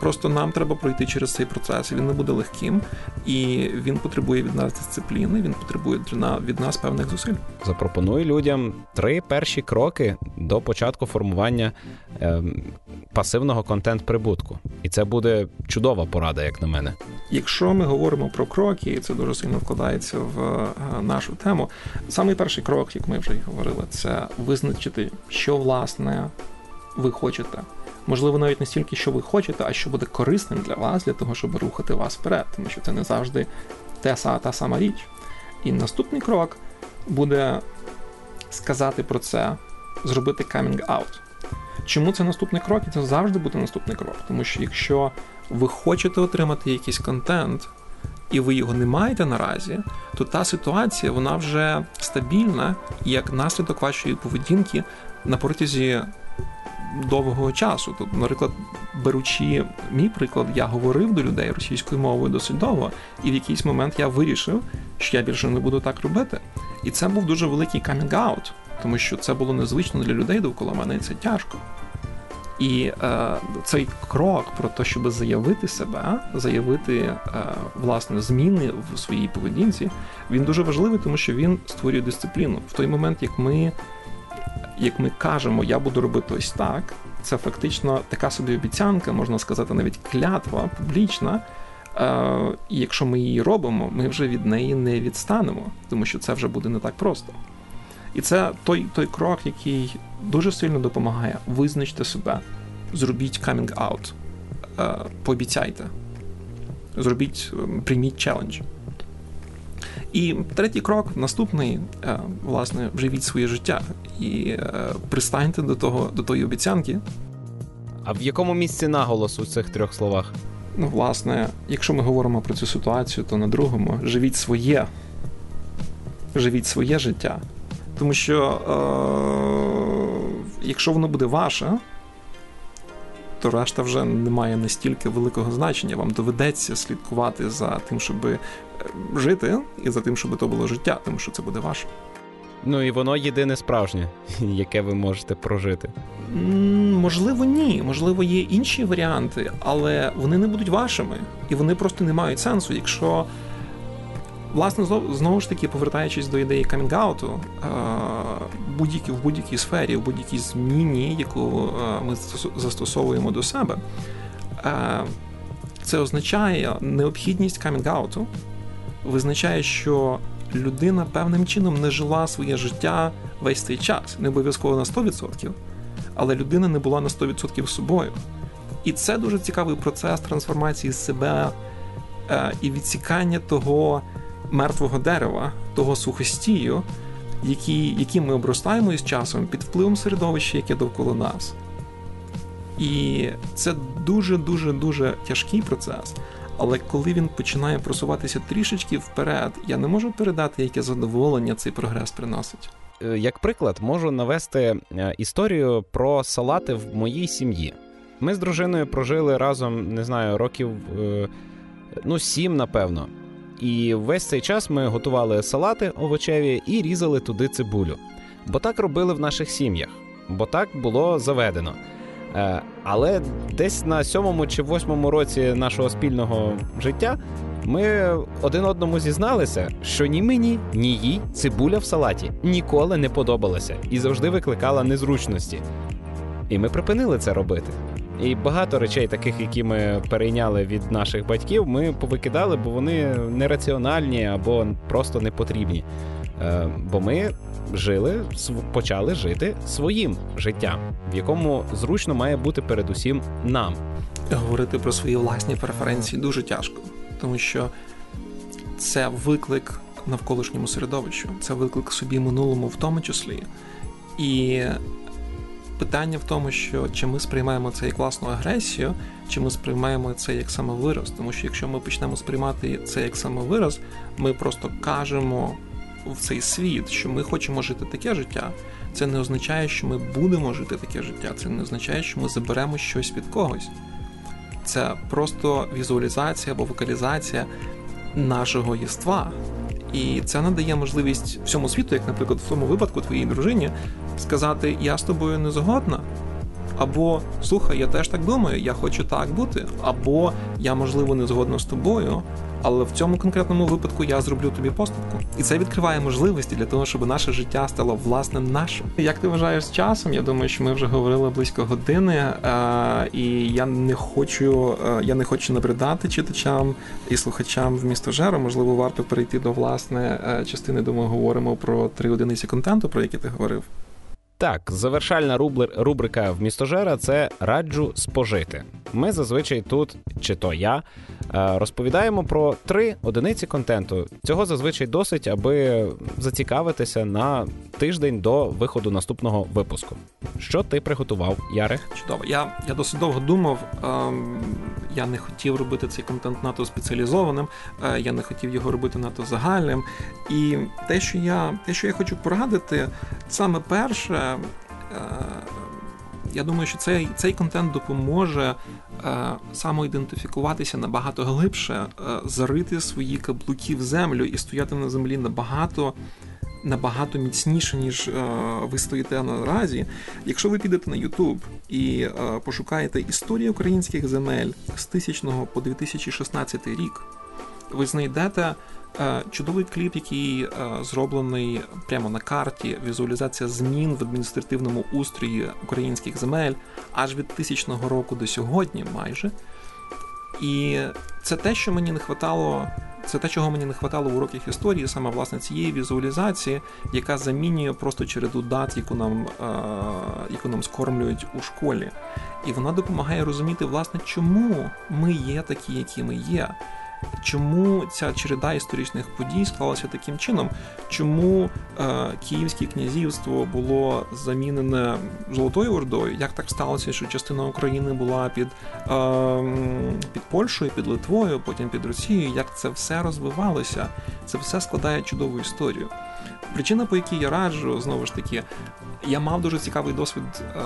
Просто нам треба пройти через цей процес. Він не буде легким, і він потребує від нас дисципліни. Він потребує від нас певних зусиль. Запропоную людям три перші кроки до початку формування е, пасивного контент-прибутку, і це буде чудова порада, як на мене. Якщо ми говоримо про кроки, і це дуже сильно вкладається в е, нашу тему. Самий перший крок, як ми вже й говорили, це визначити, що власне ви хочете можливо, навіть не стільки, що ви хочете, а що буде корисним для вас, для того, щоб рухати вас вперед, тому що це не завжди та, та сама річ. І наступний крок буде сказати про це, зробити coming out. Чому це наступний крок? І це завжди буде наступний крок. Тому що якщо ви хочете отримати якийсь контент, і ви його не маєте наразі, то та ситуація вона вже стабільна, як наслідок вашої поведінки на протязі довгого часу. Тобто, наприклад, беручи мій приклад, я говорив до людей російською мовою досить довго, і в якийсь момент я вирішив, що я більше не буду так робити. І це був дуже великий камінг-аут, тому що це було незвично для людей довкола мене, і це тяжко. І е, цей крок про те, щоб заявити себе, заявити е, власне зміни в своїй поведінці, він дуже важливий, тому що він створює дисципліну в той момент, як ми як ми кажемо, я буду робити ось так, це фактично така собі обіцянка, можна сказати, навіть клятва публічна. Е, І якщо ми її робимо, ми вже від неї не відстанемо, тому що це вже буде не так просто. І це той той крок, який дуже сильно допомагає визначити себе, зробіть coming out, е, пообіцяйте. Зробіть, прийміть челендж. І третій крок, наступний, е, власне, вживіть своє життя і е, пристаньте до того, до тої обіцянки. А в якому місці наголос у цих трьох словах? Ну, власне, якщо ми говоримо про цю ситуацію, то на другому живіть своє, живіть своє життя. Тому що е- якщо воно буде ваше, то решта вже не має настільки великого значення. Вам доведеться слідкувати за тим, щоб е, жити, і за тим, щоб то було життя, тому що це буде ваше. Ну і воно єдине справжнє, яке ви можете прожити. Можливо, ні. Можливо, є інші варіанти, але вони не будуть вашими, і вони просто не мають сенсу, якщо. Власне, знову ж таки, повертаючись до ідеї камінгауту, будь-які в будь-якій сфері, в будь-якій зміні, яку ми застосовуємо до себе, це означає необхідність камінгауту, визначає, що людина певним чином не жила своє життя весь цей час, не обов'язково на 100%, але людина не була на 100% собою. І це дуже цікавий процес трансформації себе е, і відсікання того мертвого дерева, того сухостію, який, яким ми обростаємо із часом під впливом середовища, яке довкола нас. І це дуже-дуже дуже тяжкий процес. Але коли він починає просуватися трішечки вперед, я не можу передати, яке задоволення цей прогрес приносить. Е, як приклад, можу навести е, історію про салати в моїй сім'ї. Ми з дружиною прожили разом, не знаю, років е, ну, сім, напевно. І весь цей час ми готували салати овочеві і різали туди цибулю. Бо так робили в наших сім'ях, бо так було заведено. Е, але десь на сьомому чи восьмому році нашого спільного життя ми один одному зізналися, що ні мені, ні їй цибуля в салаті ніколи не подобалася і завжди викликала незручності. І ми припинили це робити. І багато речей, таких, які ми перейняли від наших батьків, ми повикидали, бо вони нераціональні або просто не потрібні. Е, бо ми жили, почали жити своїм життям, в якому зручно має бути передусім нам. Говорити про свої власні преференції дуже тяжко, тому що це виклик навколишньому середовищу, це виклик собі минулому, в тому числі. І питання в тому, що чи ми сприймаємо це як власну агресію, чи ми сприймаємо це як самовираз. Тому що якщо ми почнемо сприймати це як самовираз, ми просто кажемо в цей світ, що ми хочемо жити таке життя. Це не означає, що ми будемо жити таке життя. Це не означає, що ми заберемо щось від когось. Це просто візуалізація або вокалізація нашого єства. І це надає можливість всьому світу, як, наприклад, в тому випадку твоїй дружині, сказати: Я з тобою не згодна. Або слухай, я теж так думаю, я хочу так бути, або я, можливо, не згодна з тобою, але в цьому конкретному випадку я зроблю тобі поступку. І це відкриває можливості для того, щоб наше життя стало власне нашим. Як ти вважаєш з часом? Я думаю, що ми вже говорили близько години, е, і я не хочу, е, я не хочу набридати читачам і слухачам в місто Жеро. Можливо, варто перейти до власне е, частини, де ми говоримо про три одиниці контенту, про які ти говорив. Так, завершальна рубрика в містожера це раджу спожити. Ми зазвичай тут, чи то я, е, розповідаємо про три одиниці контенту. Цього зазвичай досить, аби зацікавитися на тиждень до виходу наступного випуску. Що ти приготував, Яре? Чудово. Я я досить довго думав. Ем, я не хотів робити цей контент надто спеціалізованим, е, я не хотів його робити надто загальним. І те, що я те, що я хочу порадити, саме перше. Е, я думаю, що цей цей контент допоможе е, самоідентифікуватися набагато глибше, е, зарити свої каблуки в землю і стояти на землі набагато набагато міцніше, ніж е, ви стоїте наразі. Якщо ви підете на YouTube і е, пошукаєте історію українських земель з 1000 по 2016 рік, ви знайдете. Е, чудовий кліп, який зроблений прямо на карті, візуалізація змін в адміністративному устрої українських земель аж від тисячного року до сьогодні, майже. І це те, що мені не хватало це те, чого мені не вистачало в уроках історії, саме власне цієї візуалізації, яка замінює просто череду дат, яку нам е, яку нам скормлюють у школі. І вона допомагає розуміти, власне, чому ми є такі, які ми є. Чому ця череда історичних подій склалася таким чином, чому е, Київське князівство було замінене Золотою Ордою? Як так сталося, що частина України була під е, під Польщею, під Литвою, потім під Росією? Як це все розвивалося? Це все складає чудову історію. Причина, по якій я раджу, знову ж таки, я мав дуже цікавий досвід е,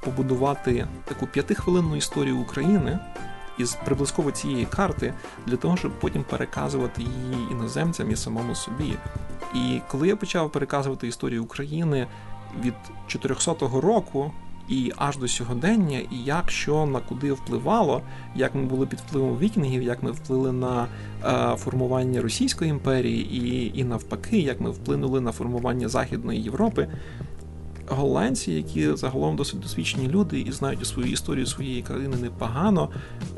побудувати таку п'ятихвилинну історію України із приблизково цієї карти для того, щоб потім переказувати її іноземцям і самому собі. І коли я почав переказувати історію України від 400-го року. І аж до сьогодення, і як що на куди впливало, як ми були під впливом вікінгів, як ми вплили на е, формування Російської імперії, і і навпаки, як ми вплинули на формування Західної Європи, голландці, які загалом досить досвідчені люди і знають свою історію своєї країни непогано,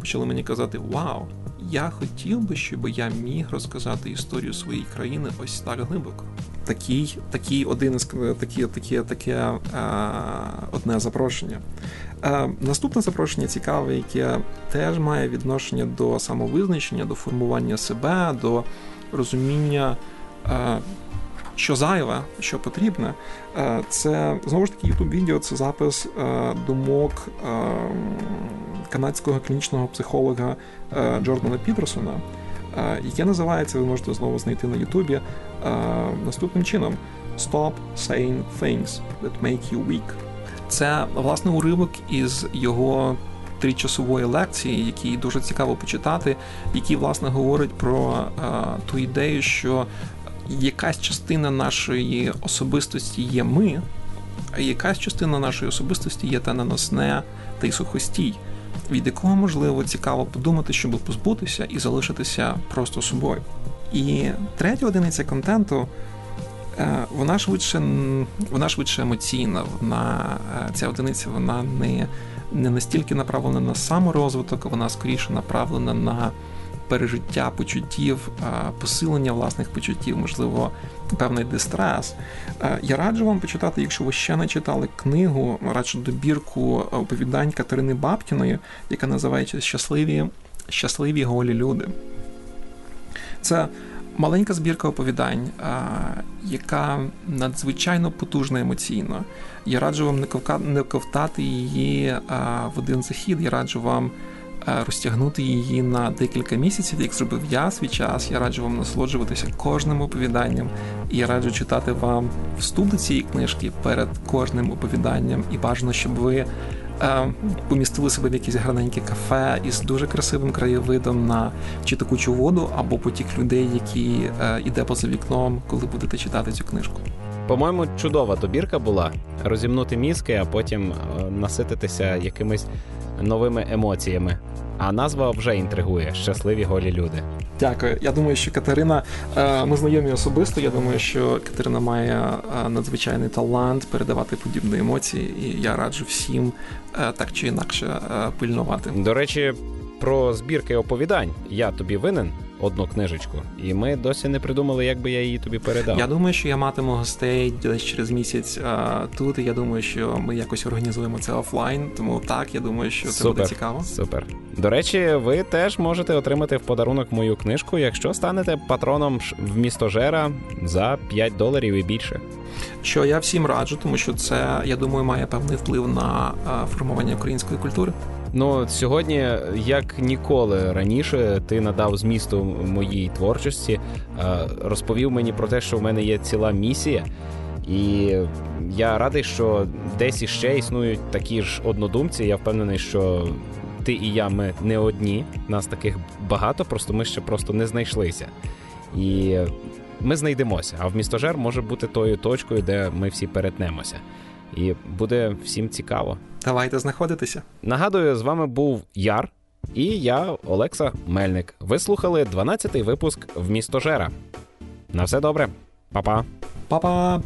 почали мені казати: Вау! Я хотів би, щоб я міг розказати історію своєї країни ось так глибоко. Такий, такий один із такі, таке е, одне запрошення. Е, наступне запрошення цікаве, яке теж має відношення до самовизначення, до формування себе, до розуміння. Е, що зайве, що потрібне, е, це знову ж таки youtube відео це запис е, думок е, канадського клінічного психолога Джордана Пітерсона, яке називається, ви можете знову знайти на Ютубі наступним чином: Stop saying things that make you weak. Це власне уривок із його тричасової лекції, який дуже цікаво почитати, який власне говорить про ту ідею, що якась частина нашої особистості є ми, а якась частина нашої особистості є та наносне та й сухостій, від якого можливо цікаво подумати, щоб позбутися і залишитися просто собою. І третя одиниця контенту. Е, вона швидше вона швидше емоційна. Вона е, ця одиниця вона не не настільки направлена на саморозвиток, вона скоріше направлена на пережиття почуттів, посилення власних почуттів, можливо, певний дистрес. Я раджу вам почитати, якщо ви ще не читали книгу, радше добірку оповідань Катерини Бабкіної, яка називається Щасливі, Щасливі голі люди. Це маленька збірка оповідань, яка надзвичайно потужна емоційно. Я раджу вам не ковтати її в один захід. Я раджу вам Е, розтягнути її на декілька місяців, як зробив я свій час. Я раджу вам насолоджуватися кожним оповіданням. І я раджу читати вам вступ до цієї книжки перед кожним оповіданням. І бажано, щоб ви е, помістили себе в якесь гарненьке кафе із дуже красивим краєвидом на чи текучу воду, або потік людей, які е, іде поза вікном, коли будете читати цю книжку. По-моєму, чудова добірка була розімнути мізки, а потім насититися якимись новими емоціями. А назва вже інтригує щасливі голі люди. Дякую. Я думаю, що Катерина, е, ми знайомі особисто. Я думаю, що Катерина має е, надзвичайний талант передавати подібні емоції, і я раджу всім е, так чи інакше пильнувати. До речі, про збірки оповідань я тобі винен одну книжечку, і ми досі не придумали, як би я її тобі передав. Я думаю, що я матиму гостей десь через місяць а, тут. і Я думаю, що ми якось організуємо це офлайн. Тому так, я думаю, що це супер, буде цікаво. Супер. До речі, ви теж можете отримати в подарунок мою книжку, якщо станете патроном в місто Жера за 5 доларів і більше. Що я всім раджу, тому що це я думаю має певний вплив на формування української культури. Ну сьогодні, як ніколи раніше, ти надав змісту моїй творчості, е, розповів мені про те, що в мене є ціла місія, і я радий, що десь іще існують такі ж однодумці. Я впевнений, що ти і я ми не одні. Нас таких багато, просто ми ще просто не знайшлися. І ми знайдемося. А в містожер може бути тою точкою, де ми всі перетнемося і буде всім цікаво. Давайте знаходитися. Нагадую, з вами був Яр і я, Олекса Мельник. Ви слухали 12-й випуск в місто Жера. На все добре, Па-па. Па-па!